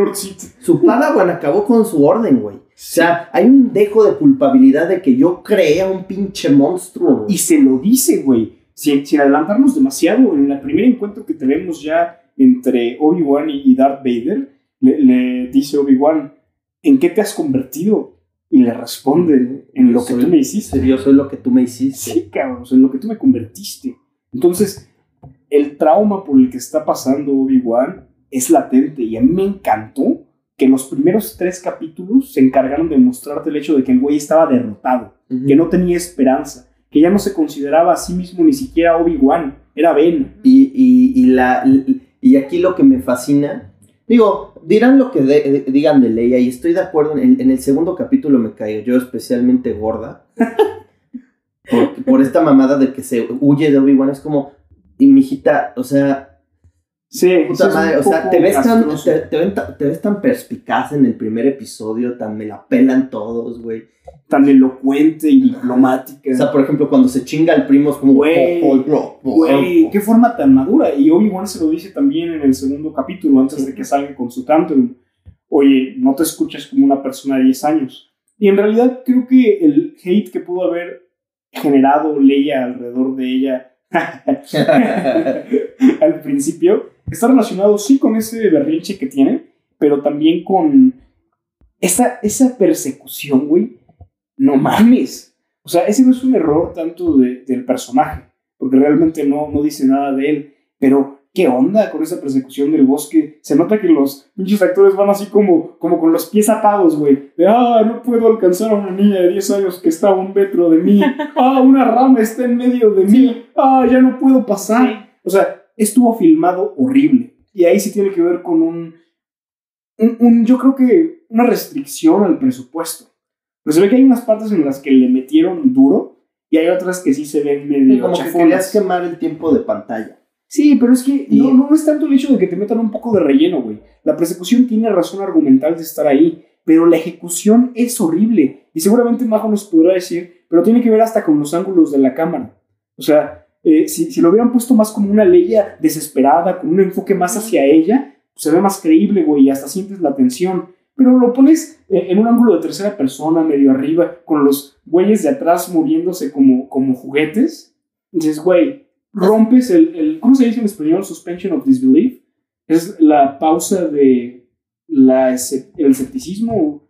su Padawan acabó con su orden, güey. O sea, hay un dejo de culpabilidad de que yo creé a un pinche monstruo, güey. Y se lo dice, güey. Sin, sin adelantarnos demasiado, en el primer encuentro que tenemos ya entre Obi-Wan y, Darth Vader, le, le dice Obi-Wan, ¿en qué te has convertido? Y le responde, en lo que tú me hiciste. Yo soy lo que tú me hiciste. Sí, cabrón, en lo que tú me convertiste. Entonces, el trauma por el que está pasando Obi-Wan es latente y a mí me encantó que los primeros tres capítulos se encargaron de mostrarte el hecho de que el güey estaba derrotado que no tenía esperanza, que ya no se consideraba a sí mismo ni siquiera Obi-Wan, era Ben. Y, y, y, la, y aquí lo que me fascina, digo, dirán lo que de- digan de Leia y estoy de acuerdo, en el, en el segundo capítulo me cayó especialmente gorda. Por, por esta mamada de que se huye de Obi-Wan, es como, y mi hijita, o sea, Sí, Puta sí madre, o sea, te ves, tan, te, te ven ta- te ves tan perspicaz en el primer episodio, tan me la pelan todos, güey. tan elocuente y diplomática. O sea, por ejemplo, cuando se chinga el primo es como... Güey, oh, oh, oh, Güey, qué forma tan madura. Y Obi-Wan se lo dice también en el segundo capítulo, antes de que salga con su Tantrum. Oye, no te escuchas como una persona de 10 años. Y en realidad creo que el hate que pudo haber generado Leia alrededor de ella al principio está relacionado sí con ese berrinche que tiene, pero también con esa, esa persecución, güey. No mames. O sea, ese no es un error tanto de- del personaje, porque realmente no, no dice nada de él, pero ¿qué onda con esa persecución del bosque? Se nota que los pinches actores van así como, como con los pies atados, güey. De, ah, no puedo alcanzar a una niña de 10 años que está a un metro de mí. Ah, una rama está en medio de mí. Ah, ya no puedo pasar. O sea, estuvo filmado horrible. Y ahí sí tiene que ver con un, un, un- yo creo que una restricción al presupuesto. Pero se ve que hay unas partes en las que le metieron duro y hay otras que sí se ven medio como que querías quemar el tiempo de pantalla. Sí, pero es que Y- no, no es tanto el hecho de que te metan un poco de relleno, güey. La persecución tiene razón argumental de estar ahí, pero la ejecución es horrible. Y seguramente Majo nos podrá decir, pero tiene que ver hasta con los ángulos de la cámara. O sea, eh, si, si lo hubieran puesto más como una Leia desesperada, con un enfoque más hacia ella, pues se ve más creíble, güey, y hasta sientes la tensión. Pero lo pones eh, en un ángulo de tercera persona, medio arriba, con los güeyes de atrás moviéndose como, como juguetes. Dices, güey, rompes el, el- ¿Cómo se dice en español? Suspension of disbelief. Es la pausa de la, el escepticismo.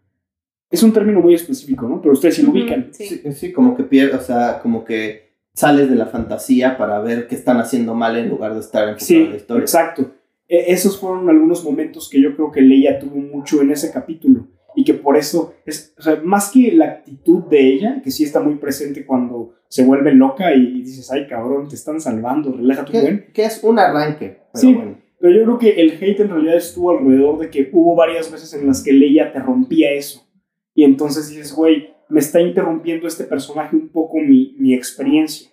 Es un término muy específico, ¿no? Pero ustedes sí lo ubican. Sí. Sí, sí, como que pierdes, o sea, como que sales de la fantasía para ver qué están haciendo mal en lugar de estar enfocado Sí, en la historia. exacto. E- esos fueron algunos momentos que yo creo que Leia tuvo mucho en ese capítulo y que por eso es, o sea, más que la actitud de ella, que sí está muy presente cuando se vuelve loca y, dices, ay cabrón, te están salvando, relájate un buen. Que, que es un arranque, pero Sí. bueno. Pero yo creo que el hate en realidad estuvo alrededor de que hubo varias veces en las que Leia te rompía eso. Y entonces dices, güey, me está interrumpiendo este personaje un poco mi, mi experiencia.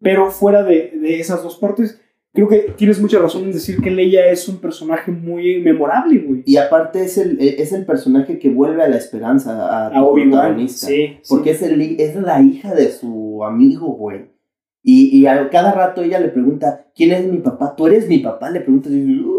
Pero fuera de, de esas dos partes, creo que tienes mucha razón en decir que Leia es un personaje muy memorable, güey. Y aparte es el, es el personaje que vuelve a la esperanza a, A tu protagonista. Sí, Porque es, el, es la hija de su amigo, güey. Y, y a cada rato ella le pregunta, ¿quién es mi papá? ¿Tú eres mi papá? Le preguntas y.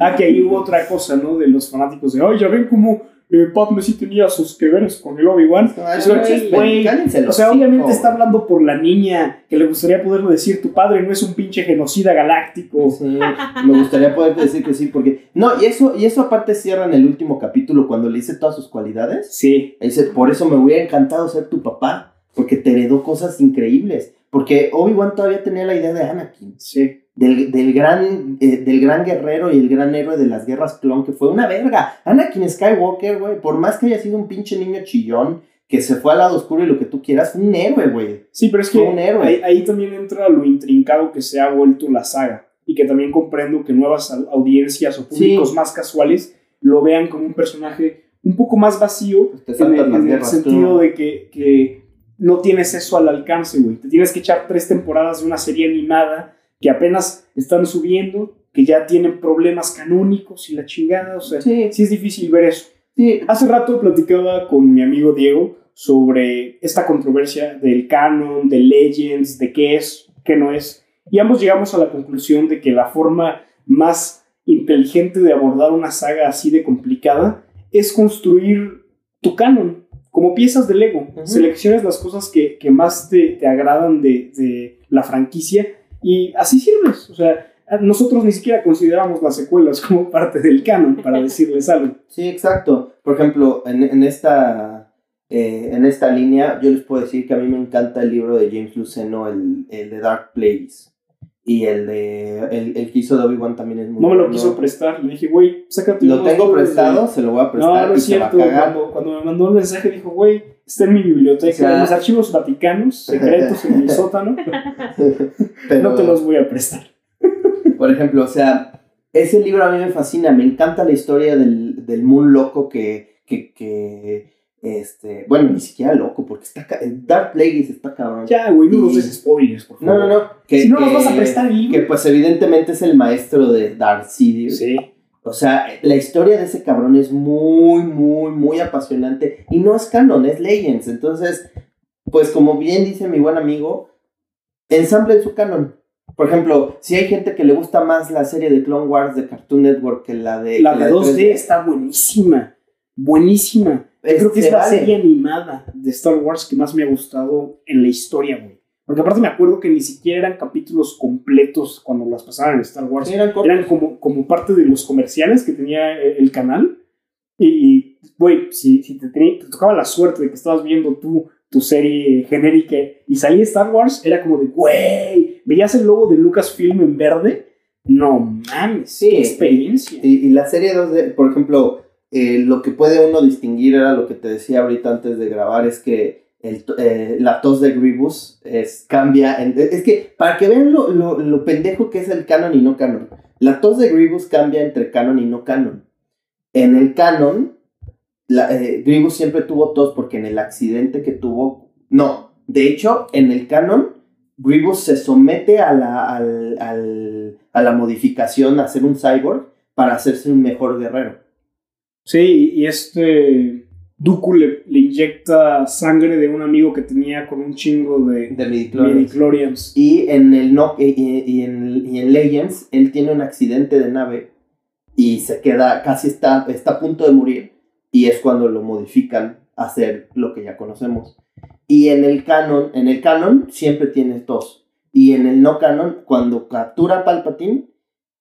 Ah, que ahí hubo otra cosa, ¿no? De los fanáticos de, ay, ya ven cómo eh, Padme sí tenía sus que veres con el Obi-Wan. Ay, O sea, güey, güey, cállense O sea, obviamente está hablando por la niña, que le gustaría poderle decir, tu padre no es un pinche genocida galáctico. Sí, me gustaría poder decir que sí, porque... No, y eso, y eso aparte cierra en el último capítulo cuando le dice todas sus cualidades. Sí, Dice, por eso me hubiera encantado ser tu papá, porque te heredó cosas increíbles. Porque Obi-Wan todavía tenía la idea de Anakin, sí. Del, del, gran, eh, del gran guerrero y el gran héroe de las guerras clon, que fue una verga. Anakin Skywalker, güey, por más que haya sido un pinche niño chillón, que se fue al lado oscuro y lo que tú quieras, fue un héroe, güey. Sí, pero es que Fue un héroe. ahí, ahí también entra lo intrincado que se ha vuelto la saga. Y que también comprendo que nuevas au- audiencias o públicos Sí. más casuales lo vean como un personaje un poco más vacío Pues en el, en el sentido de que, que no tienes eso al alcance, güey. Te tienes que echar tres temporadas de una serie animada que apenas están subiendo, que ya tienen problemas canónicos y la chingada. O sea, Sí, sí es difícil ver eso. sí. Hace rato platicaba con mi amigo Diego sobre esta controversia del canon, de Legends, de qué es, qué no es. Y ambos llegamos a la conclusión de que la forma más inteligente de abordar una saga así de complicada es construir tu canon como piezas de Lego. Ujú. Selecciones las cosas que, que más te, te agradan de, de la franquicia y así sirves. O sea, nosotros ni siquiera consideramos las secuelas como parte del canon, para decirles algo. Sí, exacto. Por ejemplo, en, en esta, eh, en esta línea, yo les puedo decir que a mí me encanta el libro de James Luceno, el, el de Dark Plagueis. Y el de el, el que hizo de Obi-Wan también es muy No me lo bueno. quiso prestar. Le dije, güey, sácate Lo tengo libros de- prestado, se lo voy a prestar No, no y es se va a cierto. cagar. Cuando, cuando me mandó el mensaje, dijo, güey, está en mi biblioteca, O sea- en los archivos vaticanos, secretos en mi sótano. Pero, No te los voy a prestar. por ejemplo, o sea, ese libro a mí me fascina. Me encanta la historia del, del Moon loco que, que, que Este, bueno, ni siquiera loco, porque está Dark Plagueis está cabrón. Ya, güey, no nos Y- des spoilers, por favor. No, no, no. Que, Si no nos vas a prestar libro. Que pues evidentemente es el maestro de Darth Sidious. Sí. O sea, la historia de ese cabrón es muy, muy, muy apasionante. Y no es canon, es Legends. Entonces, pues como bien dice mi buen amigo, ensamblen su canon. Por ejemplo, si hay gente que le gusta más la serie de Clone Wars de Cartoon Network que la de... La de 2D está buenísima. Buenísima. Yo creo que es Este, la vale. serie animada de Star Wars que más me ha gustado en la historia, güey. Porque aparte me acuerdo que ni siquiera eran capítulos completos cuando las pasaban en Star Wars. Sí, eran. Eran como, como parte de los comerciales que tenía eh, el canal. Y, güey, si, si te, tenía- te tocaba la suerte de que estabas viendo tú tu serie genérica y salía Star Wars, era como de, güey, veías el logo de Lucasfilm en verde. No mames, Sí, qué experiencia. Y, y la serie 2D, por ejemplo, eh, lo que puede uno distinguir era lo que te decía ahorita antes de grabar, es que el, eh, la tos de Grievous es, cambia. en- es que para que vean lo, lo, lo pendejo que es el canon y no canon, la tos de Grievous cambia entre canon y no canon. En el canon, la, eh, Grievous siempre tuvo tos porque en el accidente que tuvo. No, de hecho, en el canon, Grievous se somete a la, al- al- a la modificación, a ser un cyborg, para hacerse un mejor guerrero. Sí, y este Dooku le, le inyecta sangre de un amigo que tenía con un chingo de De midichlorians. midichlorians. Y en el no, y, y- y en, y en Legends, él tiene un accidente de nave y se queda, casi está, está a punto de morir. Y es cuando lo modifican a hacer lo que ya conocemos. Y en el canon, en el canon siempre tiene tos. Y en el no canon, cuando captura a Palpatine,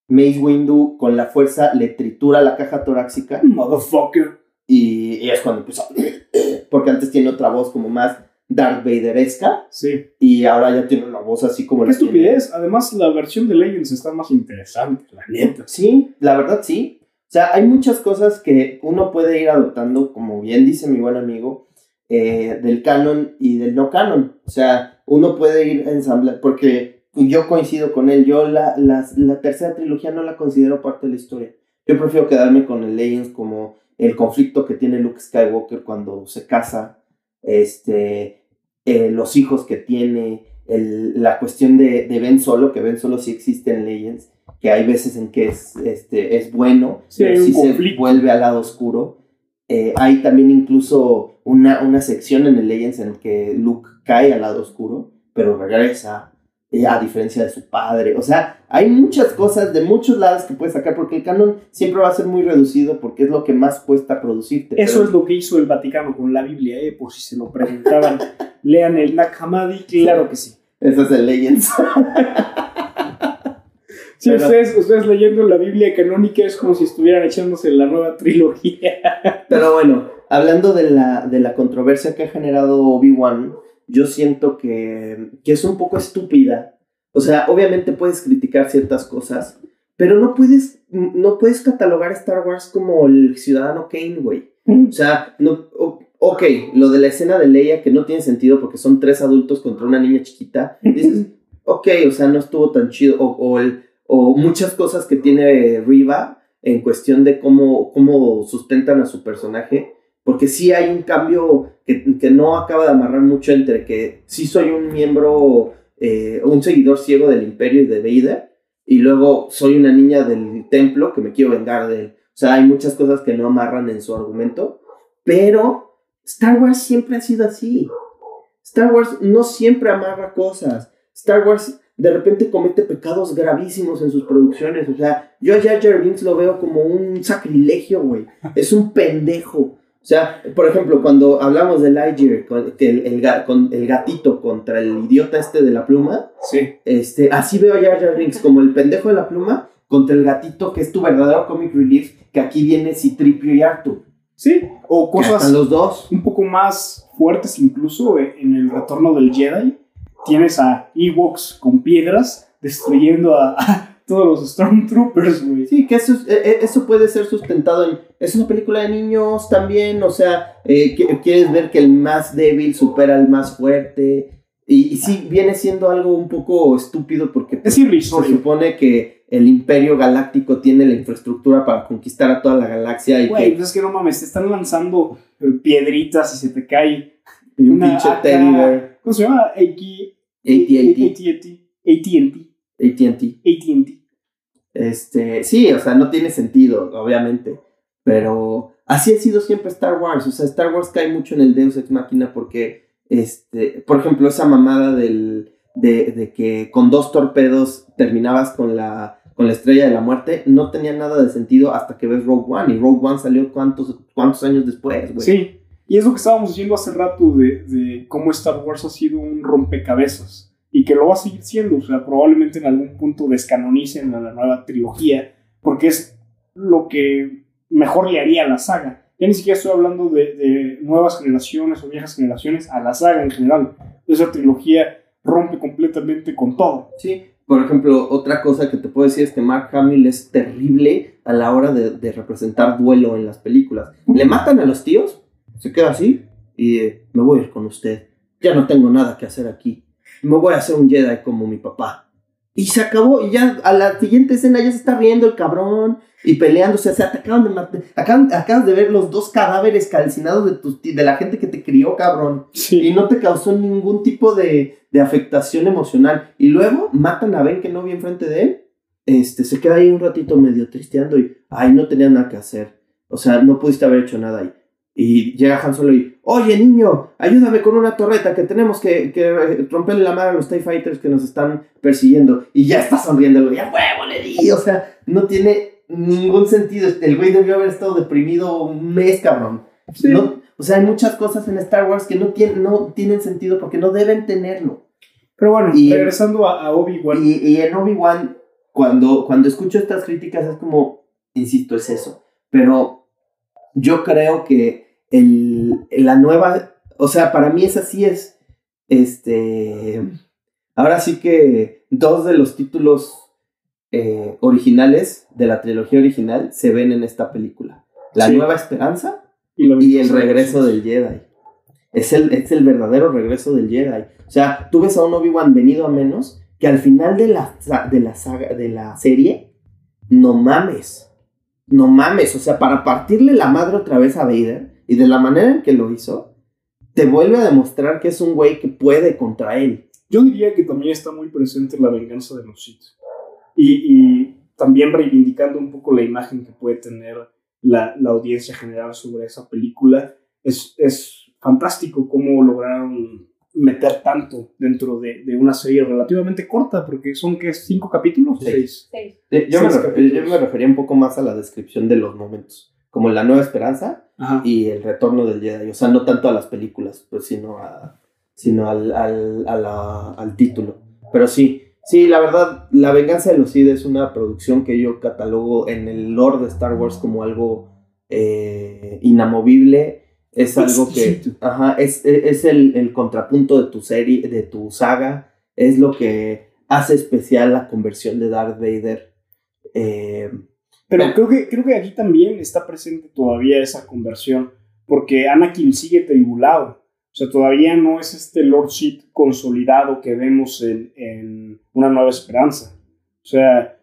Mace Windu con la fuerza le tritura la caja torácica Motherfucker. Y, y es cuando empieza. Porque antes tiene otra voz como más Darth Vaderesca Sí. y ahora ya tiene una voz así como Qué la tiene- estupidez. Además, la versión de Legends está más interesante, la neta. Sí, la verdad sí. O sea, hay muchas cosas que uno puede ir adoptando, como bien dice mi buen amigo, eh, del canon y del no canon. O sea, uno puede ir ensamblar, porque yo coincido con él, yo la, las- la tercera trilogía no la considero parte de la historia. Yo prefiero quedarme con el Legends como el conflicto que tiene Luke Skywalker cuando se casa, este, eh, los hijos que tiene, el- la cuestión de, de Ben Solo, que Ben Solo sí existe en Legends, que hay veces en que es, este, es bueno, Sí, pero sí se vuelve al lado oscuro. Eh, hay también incluso una, una sección en el Legends en que Luke cae al lado oscuro, pero regresa, a diferencia de su padre. O sea, hay muchas cosas de muchos lados que puedes sacar, porque el canon siempre va a ser muy reducido, porque es lo que más cuesta producirte. Eso pero- es lo que hizo el Vaticano con la Biblia, eh, por si se lo preguntaban. Lean el Nag Hammadi, claro que sí. Eso es el Legends. Sí, Pero- ustedes, ustedes leyendo la Biblia canónica es como si estuvieran echándose la nueva trilogía. Pero bueno, hablando de la, de la controversia que ha generado Obi-Wan, yo siento que, que es un poco estúpida. O sea, obviamente puedes criticar ciertas cosas, pero no puedes, no puedes catalogar a Star Wars como el ciudadano Kane, güey. O sea, no, ok, lo de la escena de Leia que no tiene sentido porque son tres adultos contra una niña chiquita. Dices, ok, o sea, no estuvo tan chido. O, o, el- o muchas cosas que tiene Riva en cuestión de cómo, cómo sustentan a su personaje. Porque sí hay un cambio que, que no acaba de amarrar mucho entre que sí soy un miembro, eh, un seguidor ciego del imperio y de Vader, y luego soy una niña del templo que me quiero vengar de él. O sea, hay muchas cosas que no amarran en su argumento, pero Star Wars siempre ha sido así. Star Wars no siempre amarra cosas. Star Wars de repente comete pecados gravísimos en sus producciones. O sea, yo a Jar Jar lo veo como un sacrilegio, güey. Es un pendejo. O sea, por ejemplo, cuando hablamos de Lightyear, con, que el, el ga- con el gatito contra el idiota este de la pluma, Sí. este, así veo a Jar Jar Binks como el pendejo de la pluma contra el gatito que es tu verdadero comic relief, que aquí viene Citripio y Artu. Sí, o cosas los dos. un poco más fuertes incluso en el retorno del Jedi. Tienes a Ewoks con piedras destruyendo a, a todos los Stormtroopers, güey. Sí, que eso, es- eh, eh, eso puede ser sustentado en... Es una película de niños también, o sea, eh, quieres ver que el más débil supera al más fuerte. Y, y sí, viene siendo algo un poco estúpido porque... Es Se irrisorio. supone que el imperio galáctico tiene la infraestructura para conquistar a toda la galaxia y Güey, que pues es que no mames, te están lanzando piedritas y se te cae y un pinche teddy bear, ¿Cómo se llama? Aquí. AT&T, AT&T. AT&T. AT&T. Este, sí, o sea, no tiene sentido, obviamente, pero así ha sido siempre Star Wars, o sea, Star Wars cae mucho en el Deus Ex Machina porque, este, por ejemplo, esa mamada del, de, de que con dos torpedos terminabas con la, con la estrella de la muerte, no tenía nada de sentido hasta que ves Rogue One, y Rogue One salió cuántos, cuántos años después, güey. Sí, y es lo que estábamos diciendo hace rato de, de cómo Star Wars ha sido un rompecabezas y que lo va a seguir siendo, o sea, probablemente en algún punto descanonicen a la nueva trilogía, porque es lo que mejor le haría a la saga. Ya ni siquiera estoy hablando de, nuevas generaciones o viejas generaciones, a la saga en general. Esa trilogía rompe completamente con todo. Sí, por ejemplo, otra cosa que te puedo decir es que Mark Hamill es terrible a la hora de, de representar duelo en las películas. Le matan a los tíos, se queda así y eh, me voy a ir con usted. Ya no tengo nada que hacer aquí. Me voy a hacer un Jedi como mi papá. Y se acabó, y ya a la siguiente escena ya se está riendo el cabrón y peleándose. O sea, te acaban de matar. Acaban, acabas de ver los dos cadáveres calcinados de, la gente que te crió, cabrón y no te causó ningún tipo de, de afectación emocional. Y luego matan a Ben que no vi enfrente de él. Este, se queda ahí un ratito medio tristeando y, ay, no tenía nada que hacer. O sea, no pudiste haber hecho nada ahí. Y llega Han Solo y, oye niño, ayúdame con una torreta que tenemos que, que romperle la madre a los TIE Fighters que nos están persiguiendo. Y ya está sonriendo el güey, ¡a huevo le di! O sea, no tiene ningún sentido. El güey debió haber estado deprimido un mes, cabrón. Sí. No, o sea, hay muchas cosas en Star Wars que no, tienen no tienen sentido porque no deben tenerlo. Pero bueno, Y- regresando a, a Obi-Wan, Y, y en Obi-Wan, cuando, cuando escucho estas críticas, es como, insisto, es eso. Pero yo creo que el, la nueva, o sea, para mí esa sí es, este, ahora sí que dos de los títulos eh, originales de la trilogía original se ven en esta película. La Sí. Nueva Esperanza y, y el regreso del Jedi. Es el, es el verdadero regreso del Jedi. O sea, tú ves a un Obi-Wan venido a menos que al final de la, de la saga, de la serie, no mames. No mames. O sea, para partirle la madre otra vez a Vader y de la manera en que lo hizo, te vuelve a demostrar que es un güey que puede contra él. Yo diría que también está muy presente la venganza de los Sith. Y, y también reivindicando un poco la imagen que puede tener la, la audiencia general sobre esa película. Es, es fantástico cómo lograron meter tanto dentro de, de una serie relativamente corta, porque son, ¿qué? ¿Cinco capítulos? Seis. Seis. Yo me, Seis refer- capítulos. yo me refería un poco más a la descripción de los momentos. Como la Nueva Esperanza Ajá. y el retorno del Jedi. O sea, no tanto a las películas, pues, sino, a, sino al, al, a la- al título. Pero sí, sí, la verdad, La Venganza de los Sith es una producción que yo catalogo en el lore de Star Wars como algo eh, inamovible. Es algo que ajá, es, es el, el contrapunto de tu serie, de tu saga. Es lo que hace especial la conversión de Darth Vader. Eh, Pero creo que, creo que aquí también está presente todavía esa conversión, porque Anakin sigue tribulado. O sea, todavía no es este Lord Sith consolidado que vemos en, en Una Nueva Esperanza. O sea,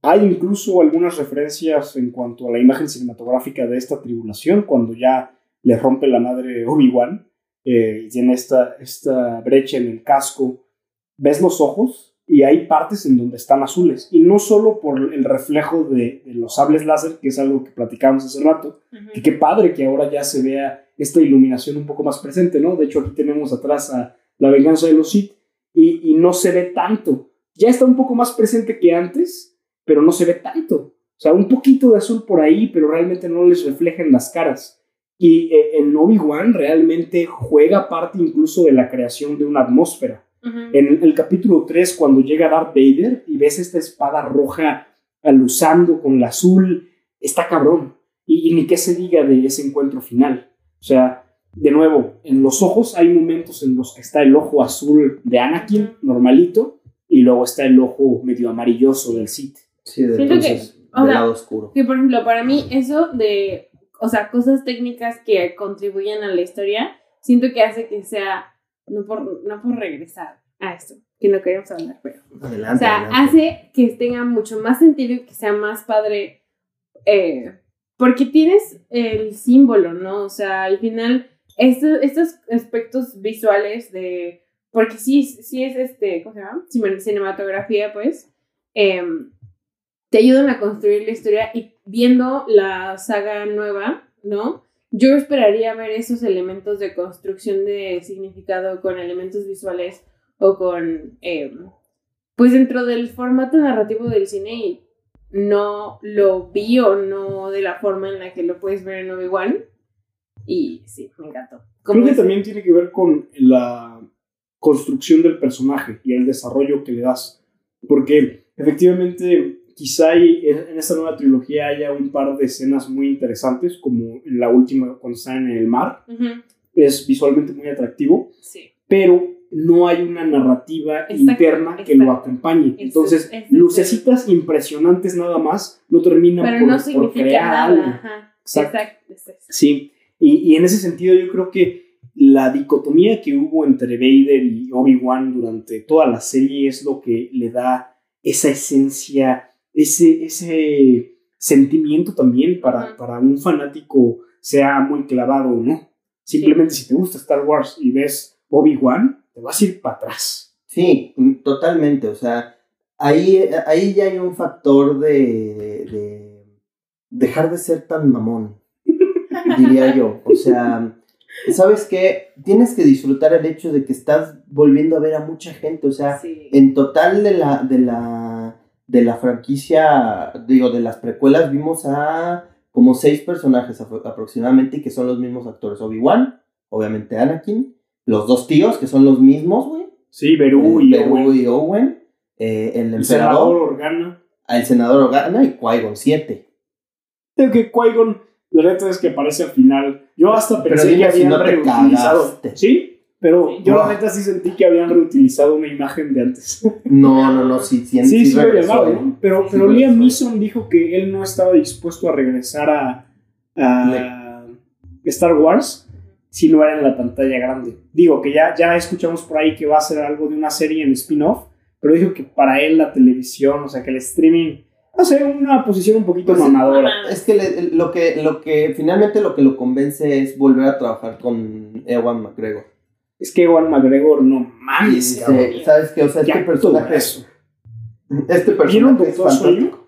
hay incluso algunas referencias en cuanto a la imagen cinematográfica de esta tribulación, cuando ya le rompe la madre Obi-Wan eh, y tiene esta, esta brecha en el casco. Ves los ojos y hay partes en donde están azules. Y no solo por el reflejo de, de los sables láser, que es algo que platicábamos hace rato, que qué padre que ahora ya se vea esta iluminación un poco más presente, ¿no? De hecho, aquí tenemos atrás a la venganza de los Sith y, y no se ve tanto. Ya está un poco más presente que antes, pero no se ve tanto. O sea, un poquito de azul por ahí, pero realmente no les refleja en las caras. Y eh, en Obi-Wan realmente juega parte incluso de la creación de una atmósfera. Ujú. En el capítulo 3, cuando llega Darth Vader y ves esta espada roja aluzando con la azul, está cabrón. Y, y ni qué se diga de ese encuentro final. O sea, de nuevo, en los ojos hay momentos en los que está el ojo azul de Anakin, normalito, y luego está el ojo medio amarilloso del Sith. sí, de, Siento que, entonces, o del sea, lado oscuro. Que por ejemplo, para mí eso de, o sea, cosas técnicas que contribuyen a la historia, siento que hace que sea, no por, no por regresar, a esto, que no queremos hablar, pero. Adelante. O sea, adelante. hace que tenga mucho más sentido y que sea más padre. eh, porque tienes el símbolo, ¿no? O sea, al final, estos, estos aspectos visuales de. Porque sí, sí es este. ¿Cómo se llama? Cine- Cinematografía, pues. em, te ayudan a construir la historia y viendo la saga nueva, ¿no? Yo esperaría ver esos elementos de construcción de significado con elementos visuales o con, em, pues dentro del formato narrativo del cine y no lo vi o no de la forma en la que lo puedes ver en Obi-Wan. Y sí, me encantó. Creo que también tiene que ver con la construcción del personaje y el desarrollo que le das. Porque efectivamente, quizá hay- en esta nueva trilogía haya un par de escenas muy interesantes, como en la última, cuando están en el mar. Es visualmente muy atractivo, sí. pero no hay una narrativa Exacto, interna que lo acompañe. Entonces, lucecitas impresionantes nada más no terminan Pero por, no por crear nada. algo. Ajá. Exacto. Sí, y, y en ese sentido yo creo que la dicotomía que hubo entre Vader y Obi-Wan durante toda la serie es lo que le da esa esencia, ese, ese sentimiento también para, para un fanático, sea muy clavado o no. Simplemente si te gusta Star Wars y ves Obi-Wan, te vas a ir para atrás. Sí, mm, totalmente. O sea, ahí, ahí ya hay un factor de, de dejar de ser tan mamón, diría yo. O sea, ¿sabes qué? Tienes que disfrutar el hecho de que estás volviendo a ver a mucha gente. O sea, Sí. en total de la, de la, de la franquicia, digo, de las precuelas, vimos a como seis personajes apro- aproximadamente que son los mismos actores. Obi-Wan, obviamente Anakin, los dos tíos que son los mismos, güey. Sí, Beru Eh, y Beru Owen, y Owen, eh, el el senador Organa. el senador Organa y Qui-Gon 7. Creo que Qui-Gon, la neta es que aparece al final. Yo hasta pensé que si habían no te reutilizado. Sí, pero Sí. yo Wow. la neta sí sentí que habían reutilizado una imagen de antes. No, no, no, sí, sí, Sí, sí, lo regresó. ¿no? Pero, Sí, pero sí Liam. Neeson dijo que él no estaba dispuesto a regresar a, a Star Wars si no era en la pantalla grande. Digo que ya, ya escuchamos por ahí que va a ser algo de una serie en spin-off, pero dijo que para él la televisión, o sea, que el streaming, no sé, una posición un poquito Pues sí, mamadora. Es que le- lo que lo que finalmente lo que lo convence es volver a trabajar con Ewan McGregor. Es que Ewan McGregor, no mames, cabrón. ¿Sabes qué? O sea, este personaje, este ¿Vieron personaje es fantástico.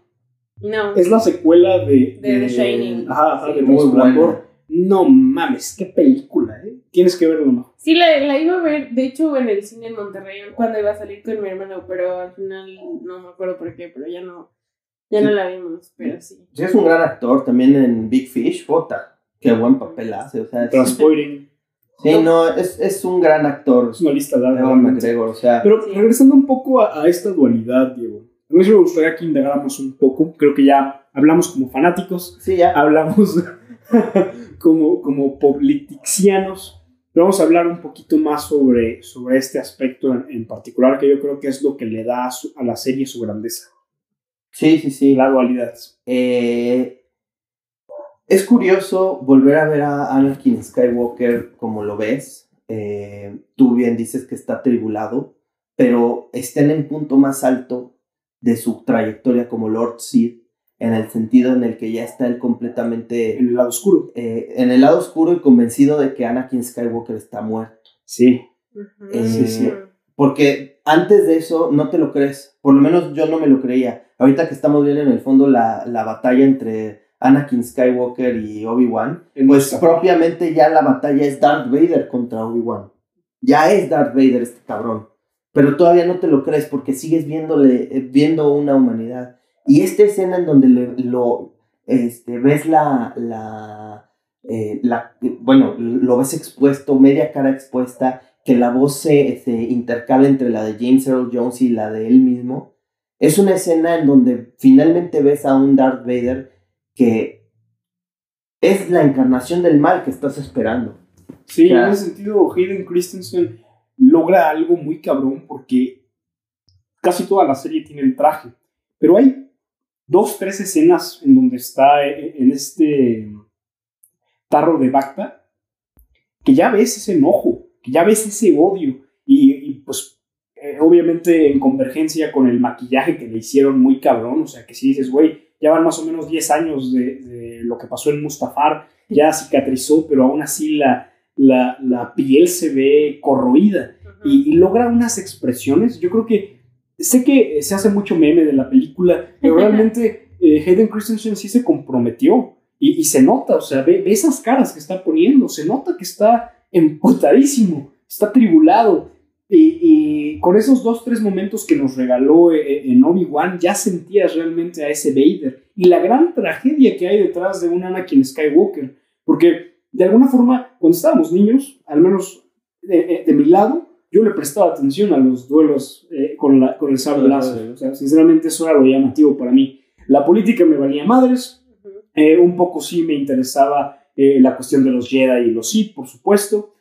No. Es la secuela de... De The Shining. Ajá, ajá, Sí. de Muy buena. No mames, qué película, ¿eh? Tienes que verlo, ¿no? Sí, la, la iba a ver, de hecho, en el cine en Monterrey, cuando iba a salir con mi hermano, pero al final no me acuerdo por qué, pero ya no, ya no la vimos, pero sí. Sí, es un gran actor también en Big Fish, jota. Qué buen papel hace, o sea, Transporting. Sí, no, es, es un gran actor. Es una lista larga. McGregor, o sea, Pero regresando un poco a, a esta dualidad, Diego. A mí me gustaría que indagáramos un poco. Creo que ya hablamos como fanáticos, sí, ya. hablamos como, como politicianos. Pero vamos a hablar un poquito más sobre, sobre este aspecto en, en particular, que yo creo que es lo que le da a, su- a la serie su grandeza. Sí, sí, sí. La dualidad. Eh, es curioso volver a ver a Anakin Skywalker como lo ves. Eh, tú bien dices que está tribulado, pero está en el punto más alto de su trayectoria como Lord Sith, en el sentido en el que ya está él completamente En el lado oscuro. eh, en el lado oscuro y convencido de que Anakin Skywalker está muerto. Sí. Ujú. Eh, Sí, sí. Porque antes de eso no te lo crees. Por lo menos yo no me lo creía. Ahorita que estamos viendo en el fondo la, la batalla entre Anakin Skywalker y Obi-Wan, pues propiamente ya la batalla es Darth Vader contra Obi-Wan. Ya es Darth Vader este cabrón. Pero todavía no te lo crees porque sigues viéndole, eh, viendo una humanidad. Y esta escena en donde le- lo este, ves la, la, eh, la, bueno, lo ves expuesto, media cara expuesta, que la voz se, se intercala entre la de James Earl Jones y la de él mismo. Es una escena en donde finalmente ves a un Darth Vader que es la encarnación del mal que estás esperando. Sí, en ese sentido, Hayden Christensen logra algo muy cabrón porque casi toda la serie tiene el traje. Pero hay dos, tres escenas en donde está eh, en este tarro de Bacta que ya ves ese enojo, que ya ves ese odio. Y, y, pues eh, obviamente en convergencia con el maquillaje que le hicieron muy cabrón, o sea, que si dices, güey, ya van más o menos 10 años de, de lo que pasó en Mustafar, ya cicatrizó, pero aún así la, la, la piel se ve corroída y, y logra unas expresiones, yo creo que, sé que se hace mucho meme de la película, pero realmente eh, Hayden Christensen sí se comprometió y, y se nota, o sea, ve, ve esas caras que está poniendo, se nota que está emputadísimo, está tribulado. Y, y con esos dos, tres momentos que nos regaló eh, en Obi-Wan, ya sentías realmente a ese Vader. Y la gran tragedia que hay detrás de un Anakin Skywalker. Porque de alguna forma, cuando estábamos niños, al menos de, de mi lado, yo le prestaba atención a los duelos eh, con, la, con el sable láser. O sea, sinceramente, eso era lo llamativo para mí. La política me valía madres. Eh, un poco sí me interesaba eh, la cuestión de los Jedi y los Sith, por supuesto.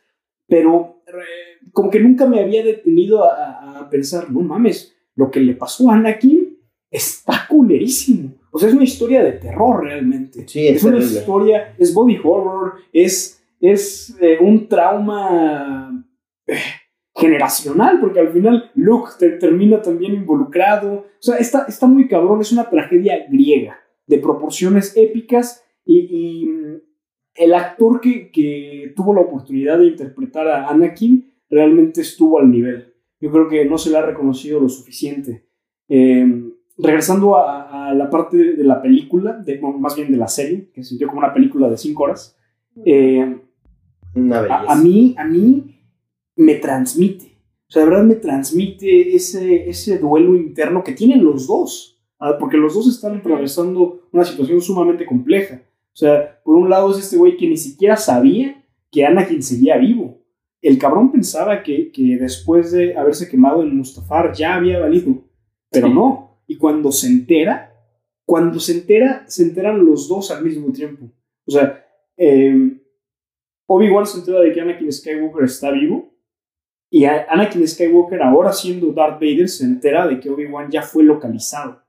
Pero eh, como que nunca me había detenido a, a, pensar, no mames, lo que le pasó a Anakin está culerísimo. O sea, es una historia de terror realmente. Sí, es, es una historia, es body horror, es, es eh, un trauma eh, generacional, porque al final Luke te, termina también involucrado. O sea, está, está muy cabrón, es una tragedia griega, de proporciones épicas y, y mm, el actor que, que, tuvo la oportunidad de interpretar a Anakin realmente estuvo al nivel. Yo creo que no se le ha reconocido lo suficiente. Eh, regresando a, a, la parte de la película, de, más bien de la serie, que se sintió como una película de cinco horas, eh, una a, a, mí, a mí me transmite. O sea, de verdad me transmite ese, ese duelo interno que tienen los dos. Porque los dos están atravesando una situación sumamente compleja. O sea, por un lado es este güey que ni siquiera sabía que Anakin seguía vivo. El cabrón pensaba que, que después de haberse quemado en Mustafar ya había valido. Pero sí. no. Y cuando se entera, cuando se entera, se enteran los dos al mismo tiempo. O sea, eh, Obi-Wan se entera de que Anakin Skywalker está vivo. Y Anakin Skywalker, ahora siendo Darth Vader, se entera de que Obi-Wan ya fue localizado.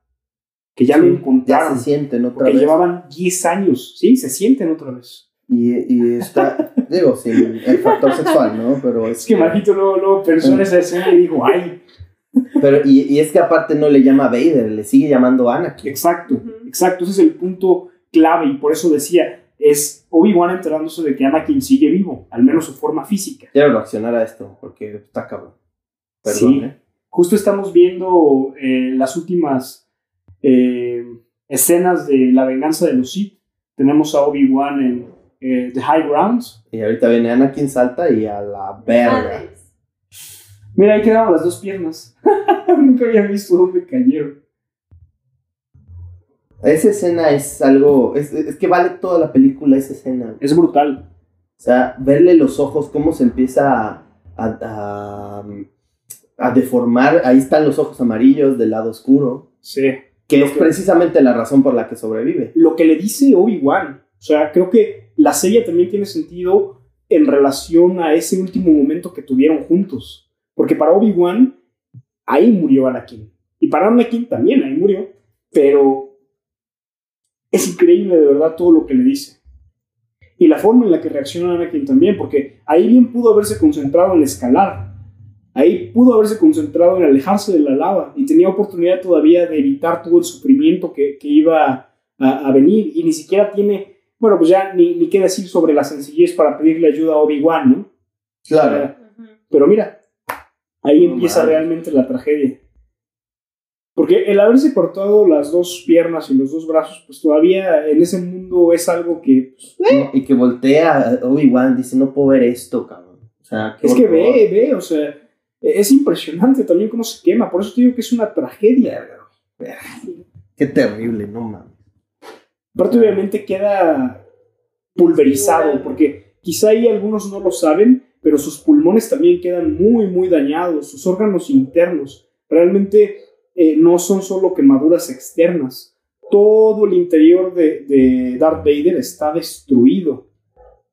Que ya sí, lo encontraron. Ya se sienten otra porque vez. llevaban 10 años. Sí, se sienten otra vez. Y, y está, digo, sin el factor sexual, ¿no? Pero es, es que, Majito luego, luego pensó en esa escena y dijo, ay. Pero, y, y, es que aparte no le llama Vader, le sigue llamando Anakin. Exacto, uh -huh. exacto. Ese es el punto clave y por eso decía, es Obi-Wan enterándose de que Anakin sigue vivo, al menos su forma física. Quiero reaccionar a esto, porque está cabrón. Perdón, sí. ¿eh? Justo estamos viendo eh, las últimas eh, escenas de la venganza de los Sith. Tenemos a Obi-Wan en eh, The High Grounds. Y ahorita viene Anakin, salta y a la verga. Mira, ahí quedaron las dos piernas. Nunca había visto dónde cayeron. Esa escena es algo. Es, es, que vale toda la película esa escena. Es brutal. O sea, verle los ojos, cómo se empieza a, a, a, deformar. Ahí están los ojos amarillos del lado oscuro. Sí. Que es que, precisamente la razón por la que sobrevive. Lo que le dice Obi-Wan. O sea, creo que la serie también tiene sentido en relación a ese último momento que tuvieron juntos. Porque para Obi-Wan, ahí murió Anakin. Y para Anakin también ahí murió. Pero es increíble de verdad todo lo que le dice. Y la forma en la que reacciona Anakin también, porque ahí bien pudo haberse concentrado en escalar. Ahí pudo haberse concentrado en alejarse de la lava y tenía oportunidad todavía de evitar todo el sufrimiento que, que iba a, a, venir. Y ni siquiera tiene, bueno, pues ya ni, ni qué decir sobre la sencillez para pedirle ayuda a Obi-Wan, ¿no? Claro. Pero mira, ahí no empieza realmente la tragedia. Porque el haberse cortado las dos piernas y los dos brazos, pues todavía en ese mundo es algo que. Pues, eh. Y que voltea Obi-Wan, dice: No puedo ver esto, cabrón. O sea, es que ve, ve, o sea, es impresionante también cómo se quema. Por eso te digo que es una tragedia. Qué terrible, no mames. Aparte, obviamente queda pulverizado, porque quizá ahí algunos no lo saben, pero sus pulmones también quedan muy, muy dañados, sus órganos internos. Realmente eh, no son solo quemaduras externas. Todo el interior de, de Darth Vader está destruido.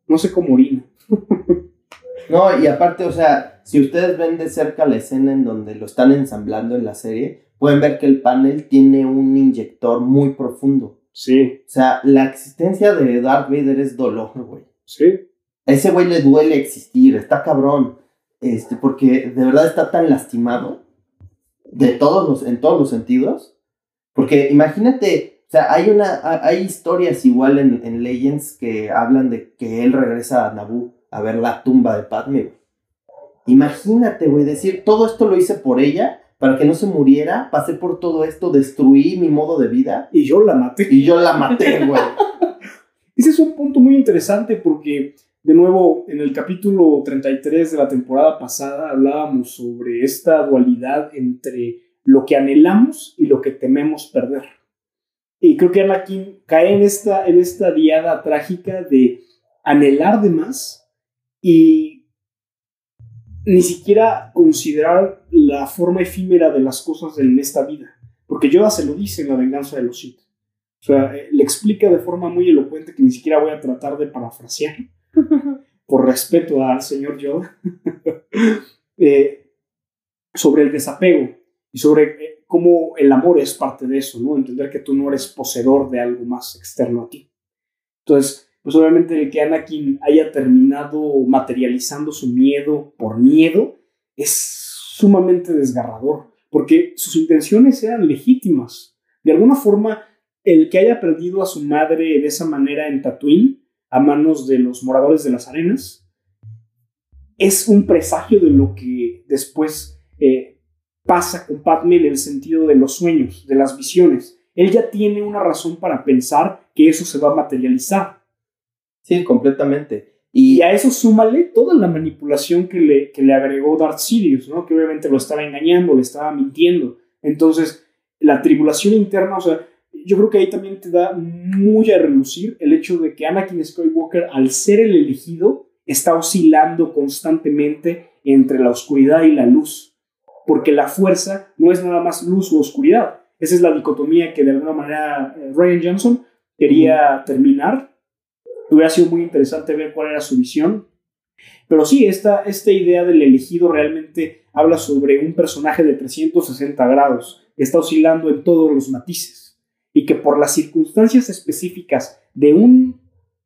No sé cómo orina. no, y aparte, o sea, si ustedes ven de cerca la escena en donde lo están ensamblando en la serie, pueden ver que el panel tiene un inyector muy profundo. Sí. O sea, la existencia de Darth Vader es dolor, güey. Sí. A ese güey le duele existir, está cabrón. Este, porque de verdad está tan lastimado de todos los, en todos los sentidos. Porque imagínate, o sea, hay, una, hay historias igual en, en Legends que hablan de que él regresa a Naboo a ver la tumba de Padme. Imagínate, güey, decir, todo esto lo hice por ella, para que no se muriera, pasé por todo esto, destruí mi modo de vida. Y yo la maté. Y yo la maté, güey. Ese es un punto muy interesante porque, de nuevo, en el capítulo 33 de la temporada pasada hablábamos sobre esta dualidad entre lo que anhelamos y lo que tememos perder. Y creo que Anakin cae en esta, en esta diada trágica de anhelar de más y ni siquiera considerar la forma efímera de las cosas en esta vida. Porque Yoda se lo dice en La venganza de los Sith. O sea, eh, le explica de forma muy elocuente que ni siquiera voy a tratar de parafrasear, por respeto al señor Yoda, eh, sobre el desapego y sobre eh, cómo el amor es parte de eso, ¿no? Entender que tú no eres poseedor de algo más externo a ti. Entonces, pues obviamente el que Anakin haya terminado materializando su miedo por miedo es sumamente desgarrador, porque sus intenciones eran legítimas. De alguna forma, el que haya perdido a su madre de esa manera en Tatooine, a manos de los moradores de las arenas, es un presagio de lo que después eh, pasa con Padme en el sentido de los sueños, de las visiones. Él ya tiene una razón para pensar que eso se va a materializar. Sí, completamente. Y, a eso súmale toda la manipulación que le, que le agregó Darth Sidious, ¿no? Que obviamente lo estaba engañando, le estaba mintiendo. Entonces, la tribulación interna, o sea, yo creo que ahí también te da muy a relucir el hecho de que Anakin Skywalker, al ser el elegido, está oscilando constantemente entre la oscuridad y la luz. Porque la fuerza no es nada más luz o oscuridad. Esa es la dicotomía que de alguna manera eh, Ryan Johnson quería terminar Hubiera sido muy interesante ver cuál era su visión. Pero sí, esta, esta idea del elegido realmente habla sobre un personaje de 360 grados que está oscilando en todos los matices y que por las circunstancias específicas de un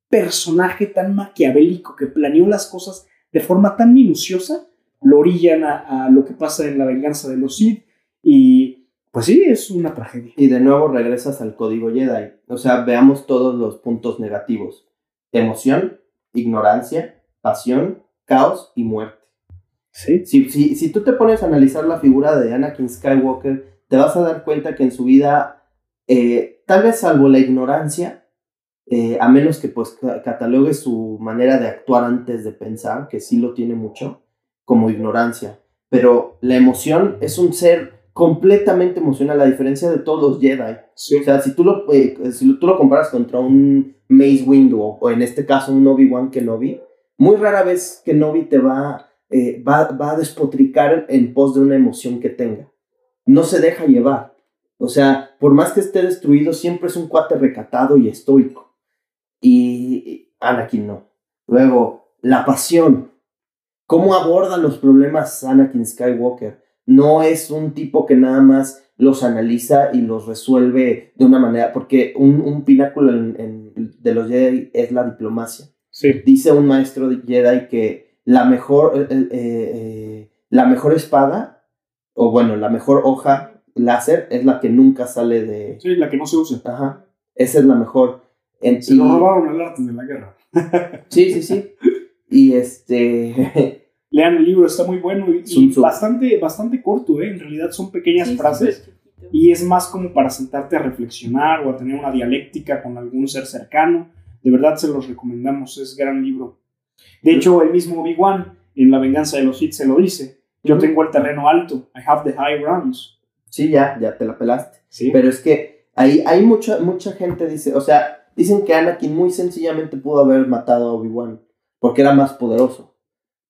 personaje tan maquiavélico que planeó las cosas de forma tan minuciosa, lo orillan a, a lo que pasa en la venganza de los Sith y pues sí, es una tragedia. Y de nuevo regresas al código Jedi. O sea, veamos todos los puntos negativos emoción, ignorancia, pasión, caos y muerte. ¿Sí? Si, si, si, tú te pones a analizar la figura de Anakin Skywalker, te vas a dar cuenta que en su vida, eh, tal vez salvo la ignorancia, eh, a menos que pues catalogue su manera de actuar antes de pensar, que sí lo tiene mucho, como ignorancia. Pero la emoción es un ser completamente emocional, a diferencia de todos los Jedi. O sea, si tú, lo, eh, si tú lo comparas contra un Maze Windu o, en este caso un Obi-Wan Kenobi, muy rara vez Kenobi te va, eh, va, va a despotricar en pos de una emoción que tenga. No se deja llevar. O sea, por más que esté destruido, siempre es un cuate recatado y estoico. Y Anakin no. Luego, la pasión. ¿Cómo aborda los problemas Anakin Skywalker? no es un tipo que nada más los analiza y los resuelve de una manera, porque un, pináculo de los Jedi es la diplomacia. Dice un maestro de Jedi que la mejor, eh, eh, eh, la mejor espada, o bueno, la mejor hoja láser es la que nunca sale de... Sí, la que no se usa. Ajá, esa es la mejor. se lo robaron el arte de la guerra. sí, sí, sí. Y este... Lean el libro, está muy bueno y, bastante, bastante corto, ¿eh? en realidad son pequeñas frases y es más como para sentarte a reflexionar o a tener una dialéctica con algún ser cercano. De verdad se los recomendamos, es gran libro. De hecho, el mismo Obi-Wan en La venganza de los Sith se lo dice. Yo tengo el terreno alto, I have the high grounds. Sí, ya, ya te la pelaste. Sí. Pero es que ahí hay mucha, mucha gente dice, o sea, dicen que Anakin muy sencillamente pudo haber matado a Obi-Wan porque era más poderoso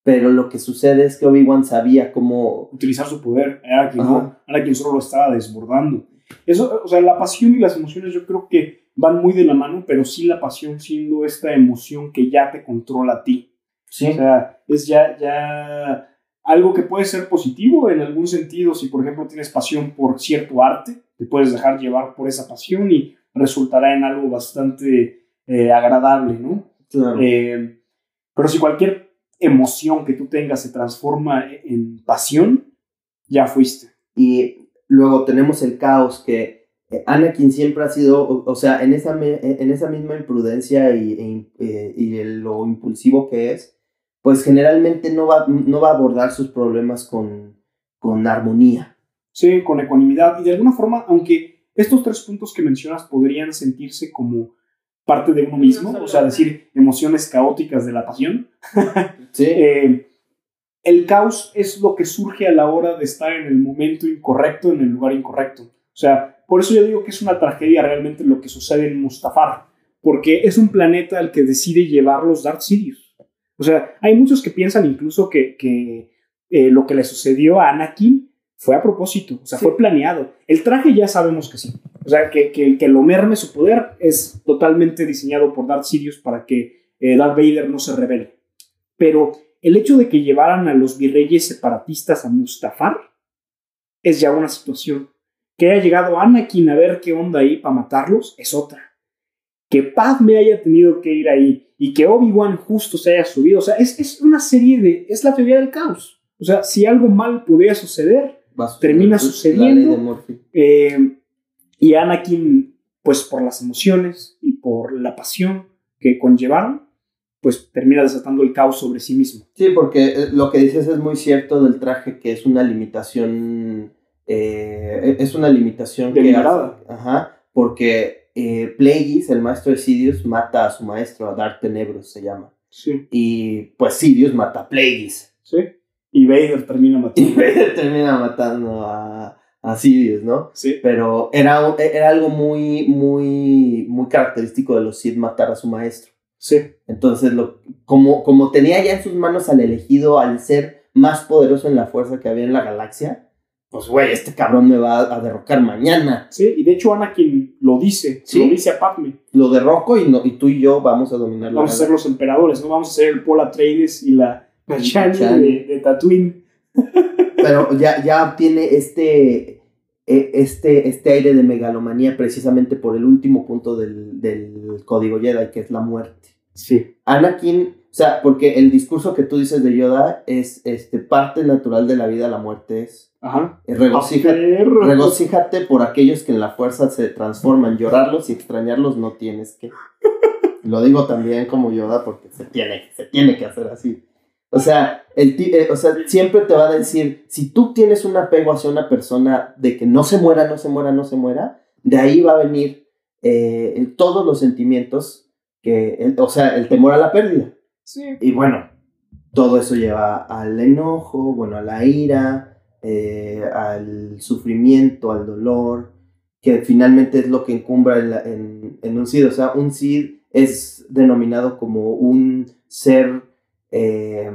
pero lo que sucede es que Obi-Wan sabía cómo utilizar su poder, era quien, no, era quien solo lo estaba desbordando. Eso, o sea, la pasión y las emociones yo creo que van muy de la mano, pero sí la pasión siendo esta emoción que ya te controla a ti. Sí. O sea, es ya, ya algo que puede ser positivo en algún sentido. Si, por ejemplo, tienes pasión por cierto arte, te puedes dejar llevar por esa pasión y resultará en algo bastante eh, agradable, ¿no? Claro. Eh, pero si cualquier emoción que tú tengas se transforma en pasión, ya fuiste. Y luego tenemos el caos que eh, Anakin siempre ha sido, o, o sea, en esa, me- en esa misma imprudencia y, e eh, y lo impulsivo que es, pues generalmente no va, no va a abordar sus problemas con, con armonía. Sí, con ecuanimidad. Y de alguna forma, aunque estos tres puntos que mencionas podrían sentirse como parte de uno mismo, o sea, decir emociones caóticas de la pasión, Sí, eh, el caos es lo que surge a la hora de estar en el momento incorrecto, en el lugar incorrecto. O sea, por eso yo digo que es una tragedia realmente lo que sucede en Mustafar, porque es un planeta al que decide llevar los Darth Sidious. O sea, hay muchos que piensan incluso que, que eh, lo que le sucedió a Anakin fue a propósito, o sea, Sí. fue planeado. El traje ya sabemos que sí. O sea, que, que, que lo merme su poder es totalmente diseñado por Darth Sidious para que eh, Darth Vader no se revele. Pero el hecho de que llevaran a los virreyes separatistas a Mustafar es ya una situación. Que haya llegado Anakin a ver qué onda ahí para matarlos es otra. Que Padme haya tenido que ir ahí y que Obi-Wan justo se haya subido. O sea, es, es una serie de... Es la teoría del caos. O sea, si algo mal pudiera suceder, termina sucediendo. Eh, y Anakin, pues por las emociones y por la pasión que conllevaron, pues termina desatando el caos sobre sí mismo. Sí, porque eh, lo que dices es muy cierto del traje, que es una limitación. eh, es una limitación que hace- Ajá, porque eh, Plagueis, el maestro de Sidious, mata a su maestro, a Dark Tenebros se llama. Sí, Y pues Sidious mata a Plagueis. sí. Y Vader termina Y matando. Vader termina matando a, a Sidious, ¿no? Sí, Pero era, era algo muy, muy, muy característico de los Sith matar a su maestro. sí. Entonces, lo, como, como tenía ya en sus manos al elegido, al ser más poderoso en la fuerza que había en la galaxia, pues, güey, este cabrón me va a derrocar mañana. Sí, y de hecho Anakin lo dice, Sí. lo dice a Padme. Lo derroco y, no, y tú y yo vamos a dominar la Vamos a ser los emperadores, ¿no? Vamos a ser el Paul Atreides y la la Chani Chani. de, de Tatooine. Pero ya, ya obtiene este, e- este, este aire de megalomanía precisamente por el último punto del, del código Jedi, que es la muerte. Sí. Anakin, o sea, porque el discurso que tú dices de Yoda es este, parte natural de la vida, la muerte es. Ajá. Regocíjate, regocíjate por aquellos que en la fuerza se transforman. Llorarlos y extrañarlos no tienes que. Lo digo también como Yoda porque se tiene, se tiene que hacer así. O sea, el eh, o sea, siempre te va a decir, si tú tienes un apego hacia una persona de que no se muera, no se muera, no se muera, de ahí va a venir eh, todos los sentimientos, que, el- o sea, el temor a la pérdida. Sí. Y bueno, todo eso lleva al enojo, bueno, a la ira, eh, al sufrimiento, al dolor, que finalmente es lo que encumbra en, la- en- en un Cid. O sea, un Cid es denominado como un ser eh,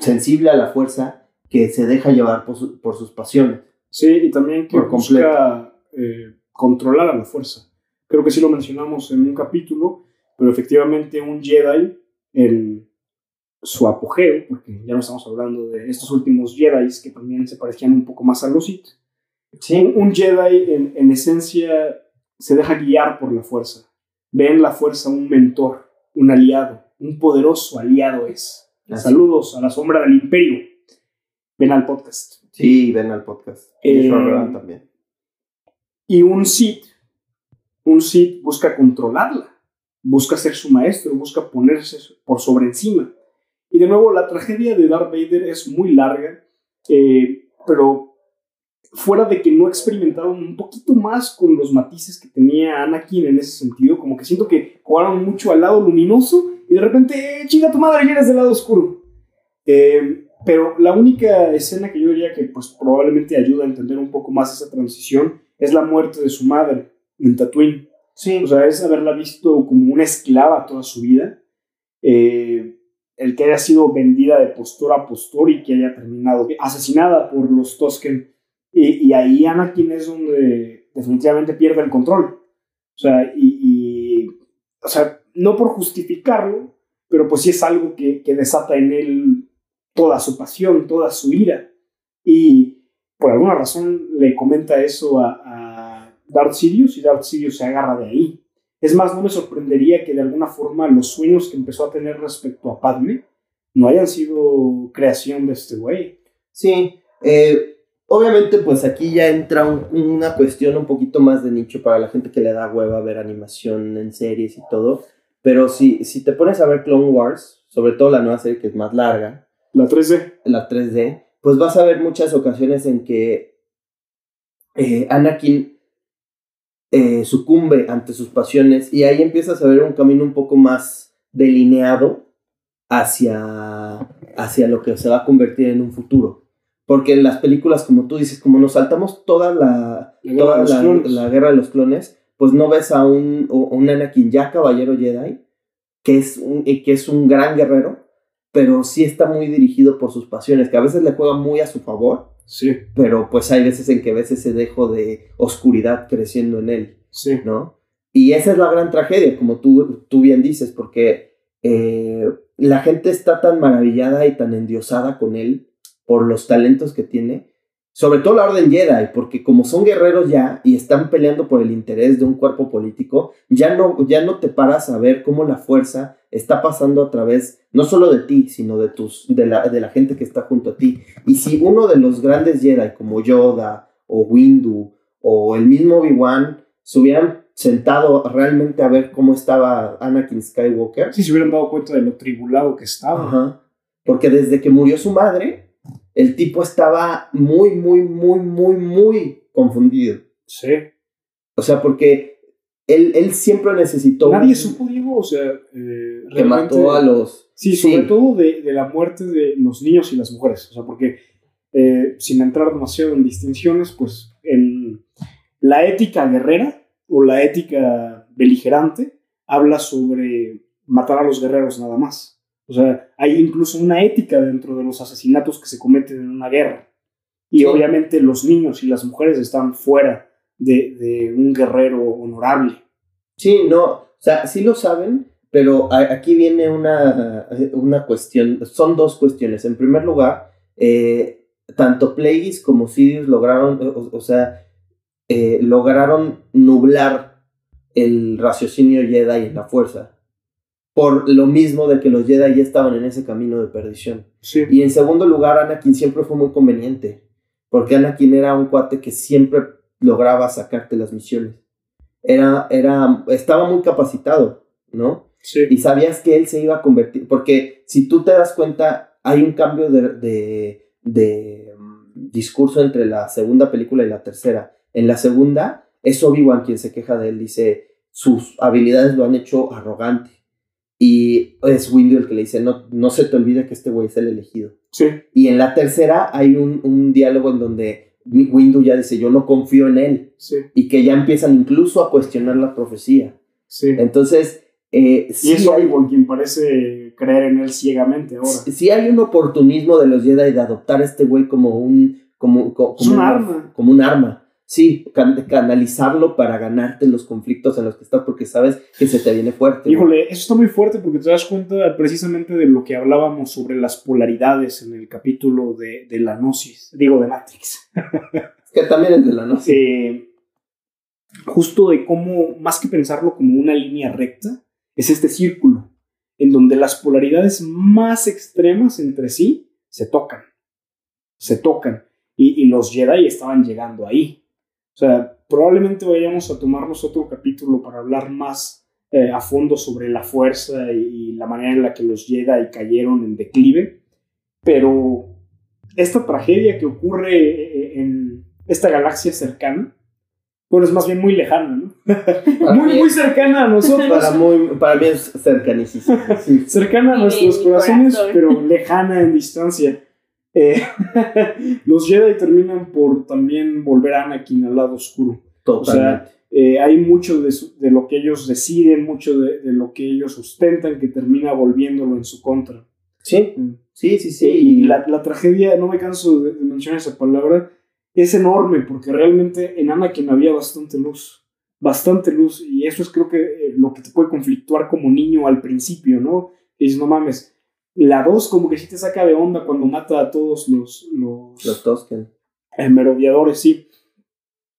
sensible a la fuerza que se deja llevar por, su- por sus pasiones. Sí, y también que Por busca eh, controlar a la fuerza. Creo que sí lo mencionamos en un capítulo, pero efectivamente un Jedi, en su apogeo, porque ya no estamos hablando de estos últimos Jedi que también se parecían un poco más a los Sith. Un, un Jedi en, en esencia se deja guiar por la fuerza. Ve en la fuerza un mentor, un aliado, un poderoso aliado es. Así. Saludos a la sombra del imperio. Ven al podcast. Sí, ven al podcast. Eh, también. Y un Sith, un Sith busca controlarla, busca ser su maestro, busca ponerse por sobre encima. Y de nuevo, la tragedia de Darth Vader es muy larga, eh, pero fuera de que no experimentaron un poquito más con los matices que tenía Anakin en ese sentido, como que siento que jugaron mucho al lado luminoso y de repente, eh, chinga tu madre, ya eres del lado oscuro. Eh, pero la única escena que yo diría que pues probablemente ayuda a entender un poco más esa transición es la muerte de su madre en Tatooine. Sí, O sea, es haberla visto como una esclava toda su vida. Eh, el que haya sido vendida de postura a postura y que haya terminado asesinada por los Tosken. Y, y ahí Anakin es donde definitivamente pierde el control. O sea, y, y- o sea, no por justificarlo, pero pues sí es algo que, que desata en él toda su pasión, toda su ira. Y por alguna razón le comenta eso a, a Darth y Darth Sidious se agarra de ahí. Es más, no me sorprendería que de alguna forma los sueños que empezó a tener respecto a Padme no hayan sido creación de este güey. Sí, eh, Obviamente, pues aquí ya entra un- una cuestión un poquito más de nicho para la gente que le da hueva ver animación en series y todo. Pero si, si te pones a ver Clone Wars, sobre todo la nueva serie que es más larga, La 3D. la 3D, pues vas a ver muchas ocasiones en que eh, Anakin eh, sucumbe ante sus pasiones y ahí empiezas a ver un camino un poco más delineado hacia, hacia lo que se va a convertir en un futuro. Porque en las películas, como tú dices, como nos saltamos toda la, La guerra toda de la, la guerra de los clones, pues no ves a un, un Anakin ya caballero Jedi, que es un, y que es un gran guerrero, pero sí está muy dirigido por sus pasiones, que a veces le juega muy a su favor, Sí, pero pues hay veces en que ves ese dejo de oscuridad creciendo en él, sí. ¿no? Y esa es la gran tragedia, como tú, tú bien dices, porque eh, la gente está tan maravillada y tan endiosada con él por los talentos que tiene, sobre todo la Orden Jedi, porque como son guerreros ya y están peleando por el interés de un cuerpo político, ya no, ya no te paras a ver cómo la fuerza está pasando a través no solo de ti, sino de, tus, de, la, de la gente que está junto a ti. Y si uno de los grandes Jedi, como Yoda o Windu o el mismo Obi-Wan, se hubieran sentado realmente a ver cómo estaba Anakin Skywalker, Sí, se hubieran dado cuenta de lo tribulado que estaba. Ajá. Porque desde que murió su madre, el tipo estaba muy, muy, muy, muy, muy confundido. Sí. O sea, porque él, él siempre necesitó... Nadie supo, Diego, o sea, eh, que mató a los... Sí, sobre todo de, de la muerte de los niños y las mujeres. O sea, porque eh, sin entrar demasiado en distinciones, pues en la ética guerrera o la ética beligerante habla sobre matar a los guerreros nada más. O sea, hay incluso una ética dentro de los asesinatos que se cometen en una guerra. Y Sí. obviamente los niños y las mujeres están fuera de, de un guerrero honorable. Sí, no, o sea, sí lo saben, pero aquí viene una, una cuestión, son dos cuestiones. En primer lugar, eh, tanto Plagueis como Sidious lograron, o, o sea, eh, lograron nublar el raciocinio Jedi en la fuerza. Por lo mismo de que los Jedi ya estaban en ese camino de perdición. Sí. Y en segundo lugar, Anakin siempre fue muy conveniente. Porque Anakin era un cuate que siempre lograba sacarte las misiones. Era, era, estaba muy capacitado, ¿no? Sí. Y sabías que él se iba a convertir. Porque si tú te das cuenta, hay un cambio de, de, de, mm, discurso entre la segunda película y la tercera. En la segunda, es Obi-Wan quien se queja de él. Dice, sus habilidades lo han hecho arrogante. Y es Windu el que le dice, no, no se te olvide que este güey es el elegido. Sí. Y en la tercera hay un, un diálogo en donde Windu ya dice, yo no confío en él. Sí. Y que ya empiezan incluso a cuestionar la profecía. Sí. Entonces, eh, Y sí, es hay, Obi-Wan quien parece creer en él ciegamente ahora. sí hay un oportunismo de los Jedi de adoptar a este güey como un, como, co- Es como un arma. Como un arma. Sí, can- canalizarlo para ganarte los conflictos en los que estás porque sabes que se te viene fuerte. Híjole, eso está muy fuerte porque te das cuenta precisamente de lo que hablábamos sobre las polaridades en el capítulo de, de la Gnosis, digo, de Matrix. Que también es de la noche. Eh, justo de cómo, más que pensarlo como una línea recta, es este círculo en donde las polaridades más extremas entre sí se tocan. Se tocan. Y, y los Jedi estaban llegando ahí. O sea, probablemente vayamos a tomarnos otro capítulo para hablar más eh, a fondo sobre la fuerza y, y la manera en la que los Jedi cayeron en declive. Pero esta tragedia que ocurre eh, en esta galaxia cercana, bueno, es más bien muy lejana, ¿no? Muy, muy cercana a nosotros. Para, muy, para mí es cercanísimo. Sí. cercana a nuestros corazones, corazón. pero lejana en distancia. Eh, los Jedi terminan por también volver a Anakin al lado oscuro. Totalmente. Eh, hay mucho de, su- de lo que ellos deciden, mucho de, de lo que ellos sustentan que termina volviéndolo en su contra. sí, sí, sí, sí. Y la, la tragedia, no me canso de, de mencionar esa palabra, es enorme porque realmente en Anakin había bastante luz. Bastante luz. Y eso es creo que eh, lo que te puede conflictuar como niño al principio, ¿no? Y dices, no mames. La 2 como que sí te saca de onda cuando mata a todos los, los, Los Tosken. eh, merodeadores, sí.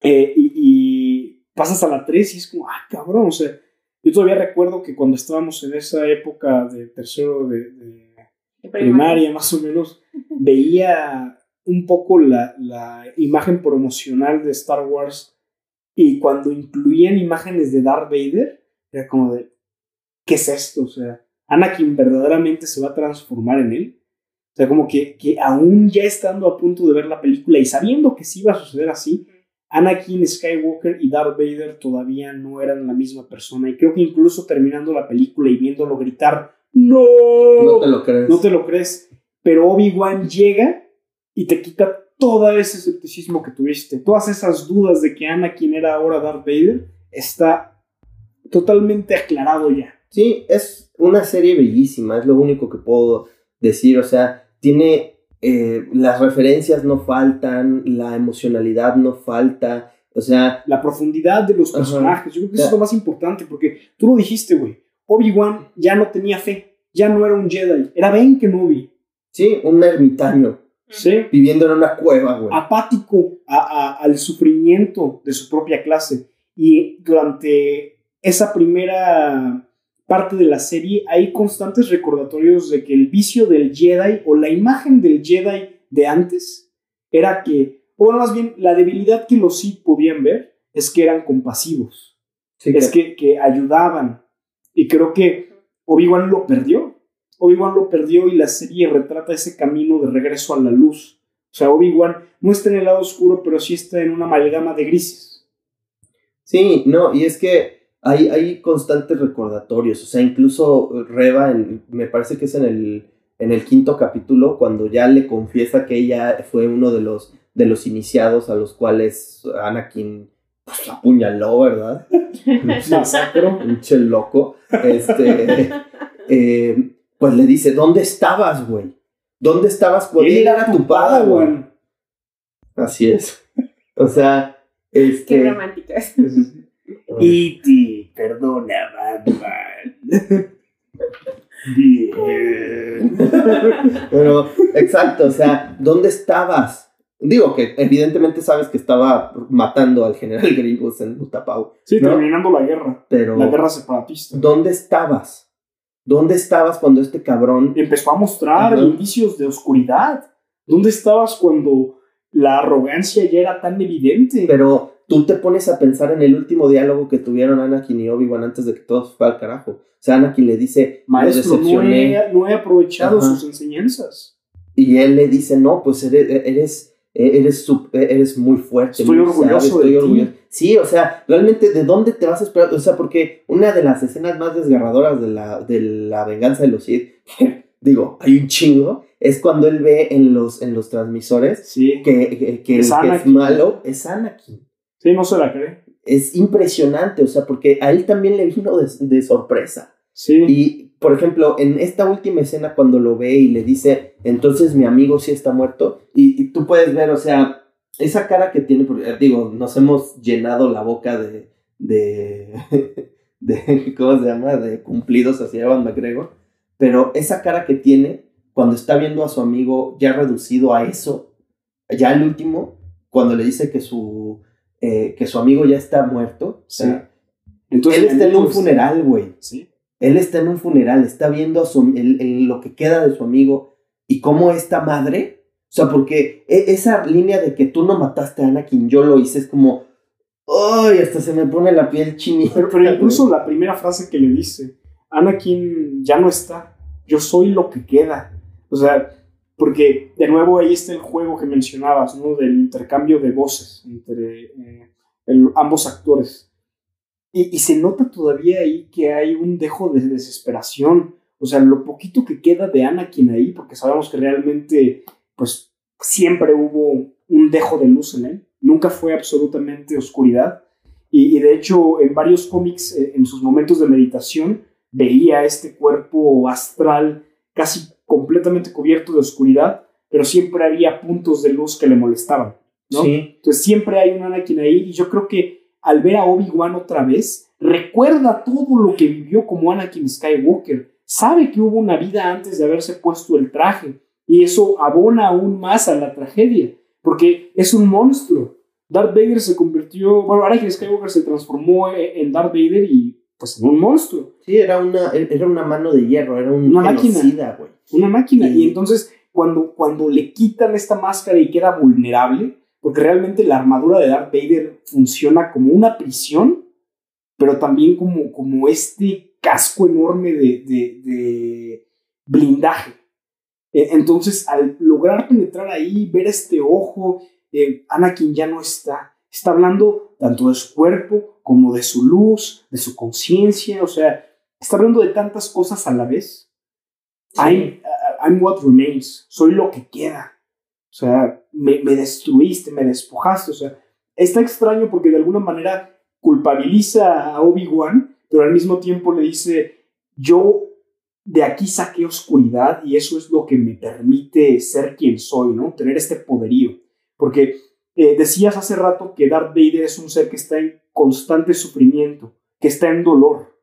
Eh, y, y pasas a la 3 y es como, ah, cabrón, o sea, yo todavía recuerdo que cuando estábamos en esa época de tercero de, de primaria más o menos, veía un poco la, la imagen promocional de Star Wars y cuando incluían imágenes de Darth Vader, era como de, ¿qué es esto? O sea, Anakin verdaderamente se va a transformar en él. O sea, como que, que aún ya estando a punto de ver la película y sabiendo que sí iba a suceder así, Anakin Skywalker y Darth Vader todavía no eran la misma persona. Y creo que incluso terminando la película y viéndolo gritar, ¡No! No te lo crees. No te lo crees. Pero Obi-Wan llega y te quita todo ese escepticismo que tuviste. Todas esas dudas de que Anakin era ahora Darth Vader, está totalmente aclarado ya. Sí, es una serie bellísima, es lo único que puedo decir. O sea, tiene. eh, las referencias no faltan, la emocionalidad no falta. O sea, La profundidad de los Ajá. personajes, yo creo que eso es lo más importante, porque tú lo dijiste, güey. Obi-Wan ya no tenía fe, ya no era un Jedi, era Ben Kenobi. sí, un ermitaño ¿sí? viviendo en una cueva, güey. apático a- a- al sufrimiento de su propia clase. Y durante esa primera parte de la serie hay constantes recordatorios de que el vicio del Jedi o la imagen del Jedi de antes era que, o bueno, más bien la debilidad que los Sith podían ver es que eran compasivos, Sí, es que, que ayudaban. Y creo que Obi-Wan lo perdió. Obi-Wan lo perdió y la serie retrata ese camino de regreso a la luz. O sea, Obi-Wan no está en el lado oscuro, pero sí está en una amalgama de grises. Sí, no, y es que hay, hay constantes recordatorios, o sea, incluso Reba, en- me parece que es en el, en el quinto capítulo, cuando ya le confiesa que ella fue uno de los, de los iniciados a los cuales Anakin pues, apuñaló, ¿verdad? Masacro. Pinche loco. Este, eh, pues le dice, ¿dónde estabas, güey? ¿Dónde estabas cuando Él era tu Padawan. Así es. O sea, Qué este... romántico es. E.T., perdona, Batman. Bien. Pero, exacto, o sea, ¿dónde estabas? Digo que evidentemente sabes que estaba matando al general Grievous en Utapau, Sí, ¿No? terminando la guerra. pero La guerra separatista. ¿dónde estabas? ¿Dónde estabas cuando este cabrón... Empezó a mostrar Ajá. indicios de oscuridad. ¿Dónde estabas cuando la arrogancia ya era tan evidente? Pero tú te pones a pensar en el último diálogo que tuvieron Anakin y Obi-Wan antes de que todo fuera al carajo. O sea, Anakin le dice, Maestro, no he, no he aprovechado Ajá. sus enseñanzas. Y él le dice, no, pues eres, eres, eres, eres muy fuerte. Estoy muy orgulloso sabio, de estoy ti. orgulloso. Sí, o sea, realmente, ¿de dónde te vas a esperar? O sea, porque una de las escenas más desgarradoras de la, de la venganza de los Sith, digo, hay un chingo, es cuando él ve en los, en los transmisores Sí. que, que, que el que es malo es Anakin. Sí, no se la cree. Es impresionante, o sea, porque a él también le vino de, de sorpresa. Sí. Y, por ejemplo, en esta última escena, cuando lo ve y le dice, entonces mi amigo sí está muerto, y, y tú puedes ver, o sea, esa cara que tiene, porque, eh, digo, nos hemos llenado la boca de, de, de, ¿cómo se llama?, de cumplidos hacia Evan McGregor, pero esa cara que tiene cuando está viendo a su amigo ya reducido a eso, ya el último, cuando le dice que su, eh, que su amigo ya está muerto, o sea, Entonces, él está en un funeral, güey. Sí. Él está en un funeral, está viendo a su, el- el- lo que queda de su amigo y cómo esta madre, o sea, porque e- esa línea de que tú no mataste a Anakin, yo lo hice, es como, ¡ay! Hasta se me pone la piel chinita. Pero, pero incluso la primera frase que le dice, Anakin ya no está, yo soy lo que queda. O sea, porque de nuevo ahí está el juego que mencionabas, ¿no? Del intercambio de voces entre eh, ambos actores. Y, y se nota todavía ahí que hay un dejo de desesperación. O sea, lo poquito que queda de Anakin ahí, porque sabemos que realmente, pues, siempre hubo un dejo de luz en él. Nunca fue absolutamente oscuridad. Y, y de hecho, en varios cómics, eh, en sus momentos de meditación, veía este cuerpo astral casi completamente cubierto de oscuridad, pero siempre había puntos de luz que le molestaban. ¿no? Sí, Entonces siempre hay un Anakin ahí y yo creo que al ver a Obi-Wan otra vez, recuerda todo lo que vivió como Anakin Skywalker. Sabe que hubo una vida antes de haberse puesto el traje y eso abona aún más a la tragedia, porque es un monstruo. Darth Vader se convirtió, bueno, Anakin Skywalker se transformó e- en Darth Vader y pues en un monstruo, sí, era una, era una mano de hierro, era un Una máquina. güey. una máquina. Y- Y entonces cuando, cuando le quitan esta máscara y queda vulnerable, porque realmente la armadura de Darth Vader funciona como una prisión, pero también como, como este casco enorme de, de, blindaje. E, entonces, al lograr penetrar ahí, ver este ojo, eh, Anakin ya no está. Está hablando tanto de su cuerpo como de su luz, de su conciencia, o sea, está hablando de tantas cosas a la vez. I'm, uh, I'm, what remains, soy lo que queda. O sea, me, me destruiste, me despojaste, o sea, está extraño porque de alguna manera culpabiliza a Obi-Wan, pero al mismo tiempo le dice, yo de aquí saqué oscuridad y eso es lo que me permite ser quien soy, ¿no? Tener este poderío. Porque eh, decías hace rato que Darth Vader es un ser que está en constante sufrimiento, que está en dolor.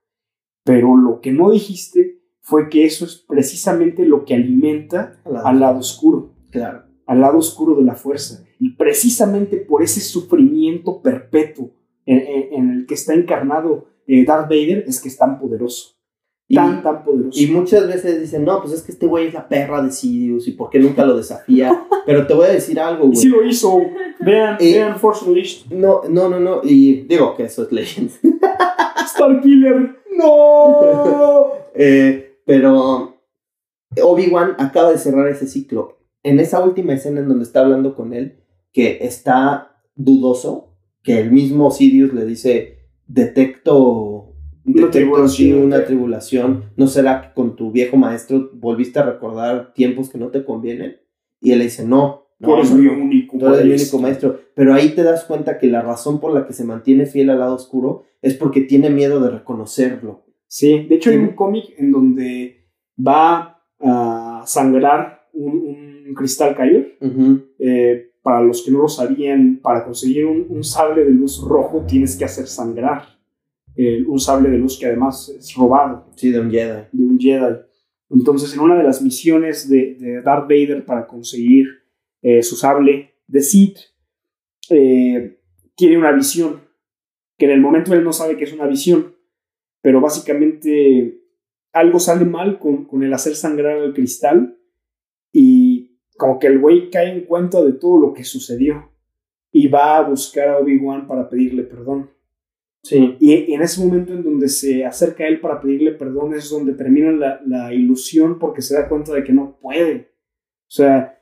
Pero lo que no dijiste fue que eso es precisamente lo que alimenta al lado oscuro. Claro. Al lado oscuro de la fuerza. Y precisamente por ese sufrimiento perpetuo en, el que está encarnado eh, Darth Vader es que es tan poderoso. Tan, tan poderoso. Y muchas veces dicen, no, pues es que este güey es la perra de Sidious y por qué nunca lo desafía. Pero te voy a decir algo, güey. Sí lo hizo. Vean, eh, vean Force Unleashed. No, no, no, no. Y digo que eso es Legends. Starkiller. ¡No! eh, pero Obi-Wan acaba de cerrar ese ciclo. En esa última escena en donde está hablando con él, que está dudoso, que el mismo Sirius le dice, detecto, una tribulación, una tribulación, ¿no será que con tu viejo maestro volviste a recordar tiempos que no te convienen? Y él le dice, no, no, tú eres mi único, tú eres mi único maestro. Pero ahí te das cuenta que la razón por la que se mantiene fiel al lado oscuro es porque tiene miedo de reconocerlo. Sí, de hecho hay un cómic en donde va a sangrar un, cristal Kyber para los que no lo sabían, para conseguir un, sable de luz rojo tienes que hacer sangrar. Un sable de luz que además es robado. Sí, de un Jedi. De un Jedi. Entonces, en una de las misiones de, Darth Vader para conseguir eh, su sable de Sith, eh, tiene una visión, que en el momento él no sabe que es una visión, pero básicamente algo sale mal con, con el hacer sangrar el cristal y como que el güey cae en cuenta de todo lo que sucedió y va a buscar a Obi-Wan para pedirle perdón. Sí. Y, en ese momento en donde se acerca a él para pedirle perdón es donde termina la, la, ilusión porque se da cuenta de que no puede. O sea,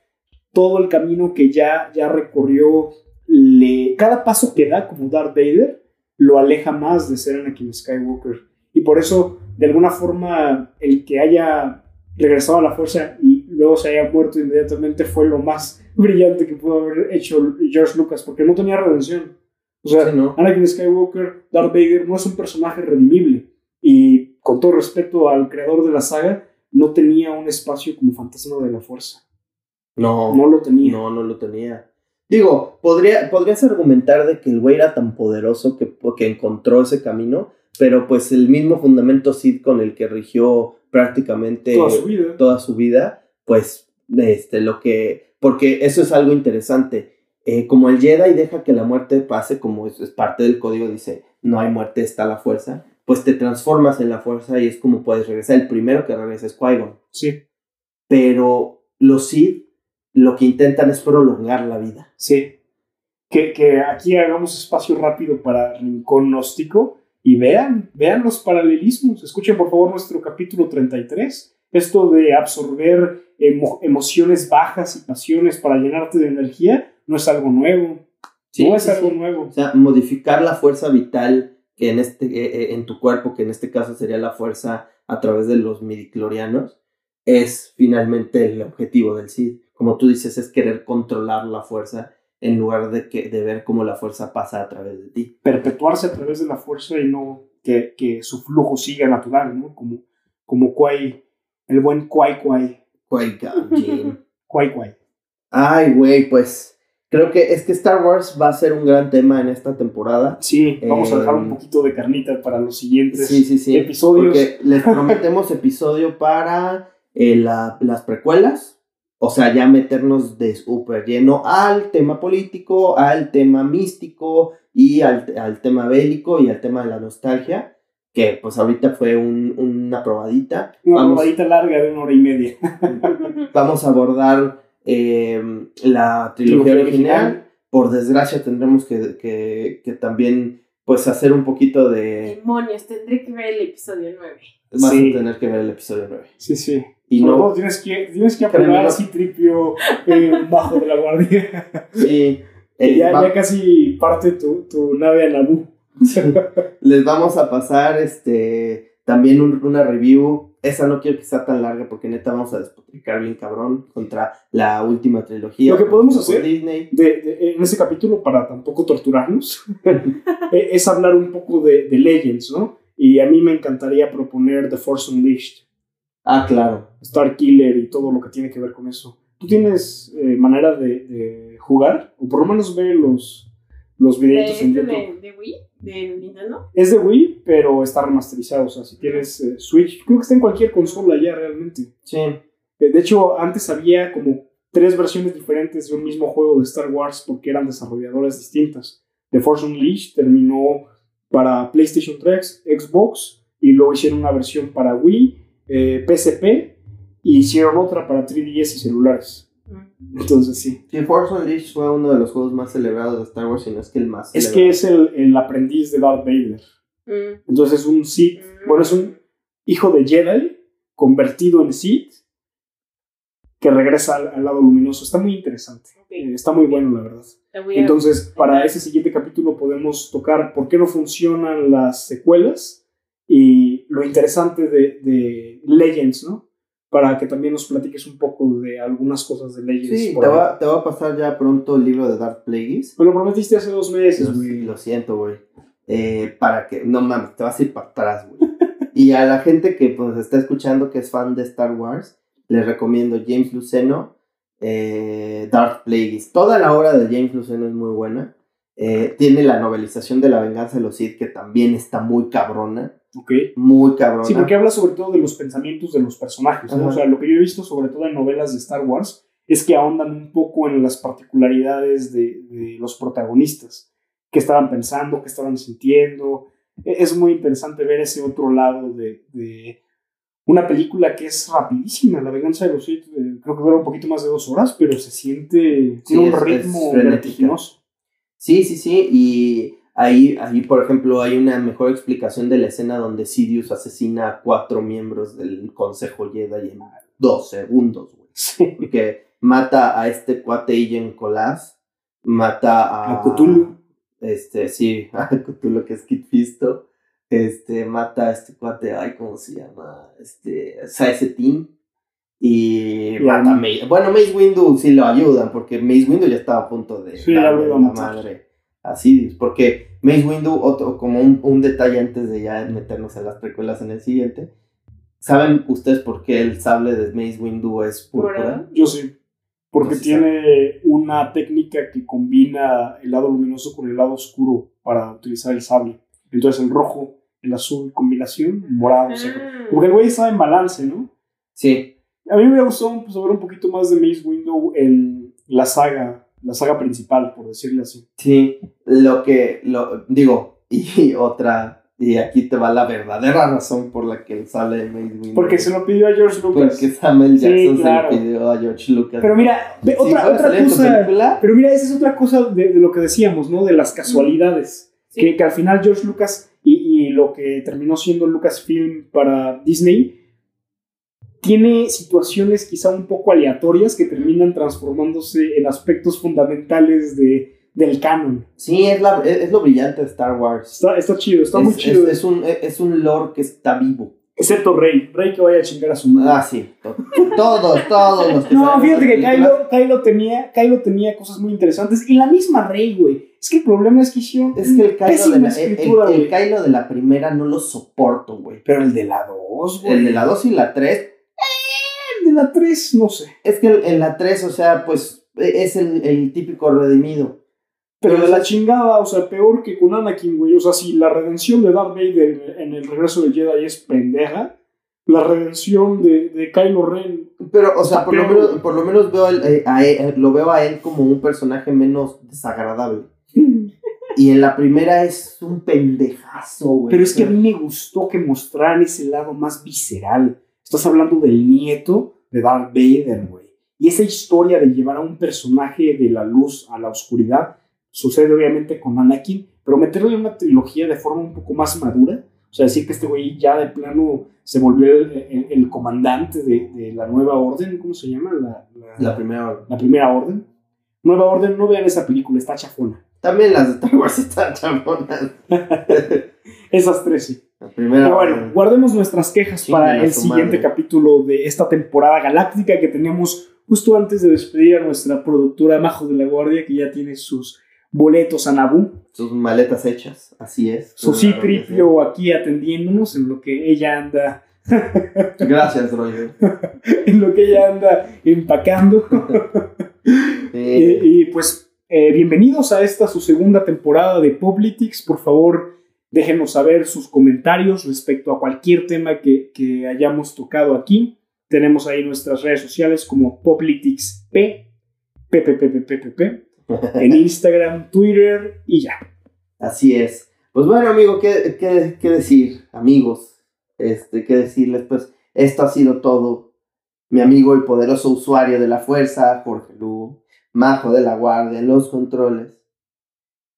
todo el camino que ya, ya recorrió, le, cada paso que da como Darth Vader lo aleja más de ser Anakin Skywalker. Y por eso, de alguna forma, el que haya regresado a la fuerza y luego se haya muerto inmediatamente fue lo más brillante que pudo haber hecho George Lucas, porque no tenía redención. O sea, Anakin Skywalker, Darth Vader, no es un personaje redimible. Y con todo respeto al creador de la saga, no tenía un espacio como fantasma de la fuerza. No. No lo tenía. No, no lo tenía. Digo, podría, podrías argumentar de que el güey era tan poderoso que, que encontró ese camino, pero pues el mismo fundamento Sith con el que rigió prácticamente toda su vida, toda su vida pues, este, lo que, porque eso es algo interesante. Eh, como el Jedi deja que la muerte pase, como es, es, parte del código, dice, no hay muerte, está la fuerza, pues te transformas en la fuerza y es como puedes regresar. El primero que regresa es Qui-Gon. Sí. Pero los Sith lo que intentan es prolongar la vida. Sí. Que, que aquí hagamos espacio rápido para Rincón Gnóstico y vean, vean los paralelismos. Escuchen por favor nuestro capítulo 33 esto de absorber emociones bajas y pasiones para llenarte de energía no es algo nuevo. no es algo nuevo. O sea, modificar la fuerza vital que en, este, eh, eh, en tu cuerpo, que en este caso sería la fuerza a través de los midiclorianos, es finalmente el objetivo del CID. Como tú dices, es querer controlar la fuerza en lugar de, que, de ver cómo la fuerza pasa a través de ti. Perpetuarse a través de la fuerza y no que, que su flujo siga natural, ¿no? Como, como Kwai el buen Kwai Kwai. Kwai Kwai Kwai. Ay, güey, pues creo que es que Star Wars va a ser un gran tema en esta temporada. Sí, vamos a dejar un em, poquito de carnita para los siguientes sí, sí, sí, episodios. Porque les prometemos episodio para eh, las precuelas. O sea, ya meternos de súper lleno al tema político, al tema místico y al, al tema bélico y al tema de la nostalgia que pues ahorita fue un- una probadita. Una Vamos- probadita larga de una hora y media. Vamos a abordar eh, la trilogía original. original. Por desgracia tendremos que, que- que también pues hacer un poquito de... Demonios, tendré que ver el episodio 9. Vas Sí. a tener que ver el episodio 9. Sí, sí. Y no- tienes que, tienes que no- así tripio eh, bajo de la guardia. Sí, eh, ya, va- ya casi parte tu, tu nave a Naboo. les vamos a pasar este también un- una review. Esa no quiero que sea tan larga porque neta vamos a despotricar bien cabrón contra la última trilogía. Lo que podemos hacer- Disney. de- de- en ese capítulo, para tampoco torturarnos, eh, es hablar un poco de, de Legends, ¿no? Y a mí me encantaría proponer The Force Unleashed, Ah, claro. Star Killer y todo lo que tiene que ver con eso. ¿Tú tienes eh, manera de, de jugar? O por lo menos ver los, los ¿De, videitos en este YouTube. de Wii? ¿De Nintendo? Es de Wii, pero está remasterizado. O sea, si tienes eh, Switch, creo que está en cualquier consola ya realmente. Sí. Eh, De hecho, antes había como tres versiones diferentes de un mismo juego de Star Wars porque eran desarrolladoras distintas. The Force Unleashed terminó para PlayStation 3, Xbox, y luego hicieron una versión para Wii, eh, PSP, y hicieron otra para 3DS y celulares. Mm. Entonces sí. Sí, Force Unleashed fue uno de los juegos más celebrados de Star Wars y no es que el más Es que es el, el aprendiz de Darth Vader. Mm. Entonces es un Sith, bueno, es un hijo de Jedi convertido en Sith que regresa al, al lado luminoso. Está muy interesante. Eh, está muy bueno, la verdad. Entonces, para ese siguiente capítulo podemos tocar por qué no funcionan las secuelas y lo interesante de, de Legends, ¿no? Para que también nos platiques un poco de algunas cosas de Legends. Sí, te va, te va a pasar ya pronto el libro de Darth Plagueis. Me lo prometiste hace dos meses, güey. lo siento, güey. Eh, para que, no mames, te vas a ir para atrás, güey. y a la gente que pues está escuchando que es fan de Star Wars, les recomiendo James Luceno, eh, Darth Plagueis. Toda la obra de James Luceno es muy buena. Eh, tiene la novelización de La venganza de los Sith, que también está muy cabrona. Ok. Muy cabrona. Sí, porque habla sobre todo de los pensamientos de los personajes. O sea, lo que yo he visto sobre todo en novelas de Star Wars es que ahondan un poco en las particularidades de, de los protagonistas, qué estaban pensando, qué estaban sintiendo. E- Es muy interesante ver ese otro lado de, de una película que es rapidísima, La venganza de los Sith, eh, creo que dura un poquito más de dos horas, pero se siente, Sí, tiene un es- ritmo es vertiginoso. Sí, sí, sí. Y ahí, ahí, por ejemplo, hay una mejor explicación de la escena donde Sidious asesina a cuatro miembros del Consejo Jedi en dos segundos, güey. Sí. Porque mata a este cuate Ian Colas, mata a... A Cthulhu. Este, sí, a Cthulhu que es Kit Fisto. Este, mata a este cuate, ay, ¿cómo se llama? Este, Saesetin. Y mata Mace. Bueno, Mace Windu sí lo ayudan, porque Mace Windu ya estaba a punto de Sí, darle la madre a Sidious. Porque Mace Windu, otro, como un, un detalle antes de ya meternos en las precuelas en el siguiente. ¿Saben ustedes por qué el sable de Mace Windu es púrpura? Yo sí. Porque No tiene una técnica que combina el lado luminoso con el lado oscuro para utilizar el sable. Entonces el rojo, el azul, combinación, morado, seco. Ah. Porque el güey estaba en balance, ¿no? Sí, A mí me gustado pues, saber un poquito más de Mace Window en la saga, la saga principal, por decirlo así. Sí, lo que, lo, digo, y otra, y aquí te va la verdadera razón por la que de Mace Windu. Porque se lo pidió a George Lucas. Porque Samuel Sí, Jackson claro. se lo pidió a George Lucas. Pero mira, Si otra, otra cosa. Pero mira, esa es otra cosa de, de lo que decíamos, ¿no? De las casualidades. Sí. Que, que al final George Lucas y, y lo que terminó siendo Lucasfilm para Disney tiene situaciones quizá un poco aleatorias que terminan transformándose en aspectos fundamentales de, del canon. sí, es, la, es, es lo brillante de Star Wars. Está, está chido, está es, muy chido. es- un, es un lore que está vivo. Excepto Rey. Rey que vaya a chingar a su madre. Ah, sí. to- Todos, todos los que No, fíjate que. Kylo, Kylo, tenía, Kylo tenía cosas muy interesantes. Y la misma Rey, güey. Es que el problema es que hicieron Es que el Kylo, de la, el, el-. Kylo de la primera no lo soporto, güey. Pero el de la 2, güey. El de la 2 y la 3 De la 3, no sé. Es que en la 3, o sea, pues e- es el, el típico redimido. Pero de la chingada, o sea, peor que con Anakin, güey. O sea, si la redención de Darth Vader en el regreso del Jedi es pendeja, la redención de, de Kylo Ren. Pero, o sea, por lo menos, por lo menos veo el- eh, a él- lo veo a él como un personaje menos desagradable. Y en la primera es un pendejazo, güey. Pero es que a mí me gustó que mostraran ese lado más visceral. Estás hablando del nieto de Darth Vader, güey. Y esa historia de llevar a un personaje de la luz a la oscuridad sucede obviamente con Anakin, pero meterle una trilogía de forma un poco más madura, o sea, decir que este güey ya de plano se volvió el, el- el comandante de, de la nueva orden, ¿cómo se llama? La, la- La primera. la primera orden. Nueva orden, no vean esa película, está chafona. También las de Star Wars están chamonas. Esas tres sí. La primera. Pero bueno, guardemos nuestras quejas para el siguiente madre. capítulo de esta temporada galáctica que tenemos justo antes de despedir a nuestra productora Majo de la Guardia, que ya tiene sus boletos a Naboo. Sus maletas hechas, así es. Su que citripio aquí atendiéndonos en lo que ella anda, sí. Gracias, droide. en lo que ella anda empacando. Sí. y, y, pues eh, bienvenidos a esta su segunda temporada de Poplitics. Por favor, déjenos saber sus comentarios respecto a cualquier tema que, que hayamos tocado aquí. Tenemos ahí nuestras redes sociales como PopliticsP, PPPPPP, en Instagram, Twitter y ya. Así es. Pues bueno, amigo, ¿qué, qué, qué decir? Amigos, este, ¿qué decirles? Pues esto ha sido todo. Mi amigo y poderoso usuario de la fuerza, Jorge Lugo, Majo de la Guardia, los controles,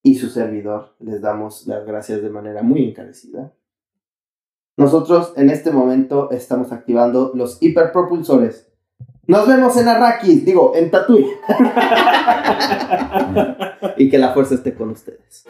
y su servidor, les damos las gracias de manera muy encarecida. Nosotros en este momento estamos activando los hiperpropulsores. Nos vemos en Arrakis, digo, en Tatooine. y que la fuerza esté con ustedes.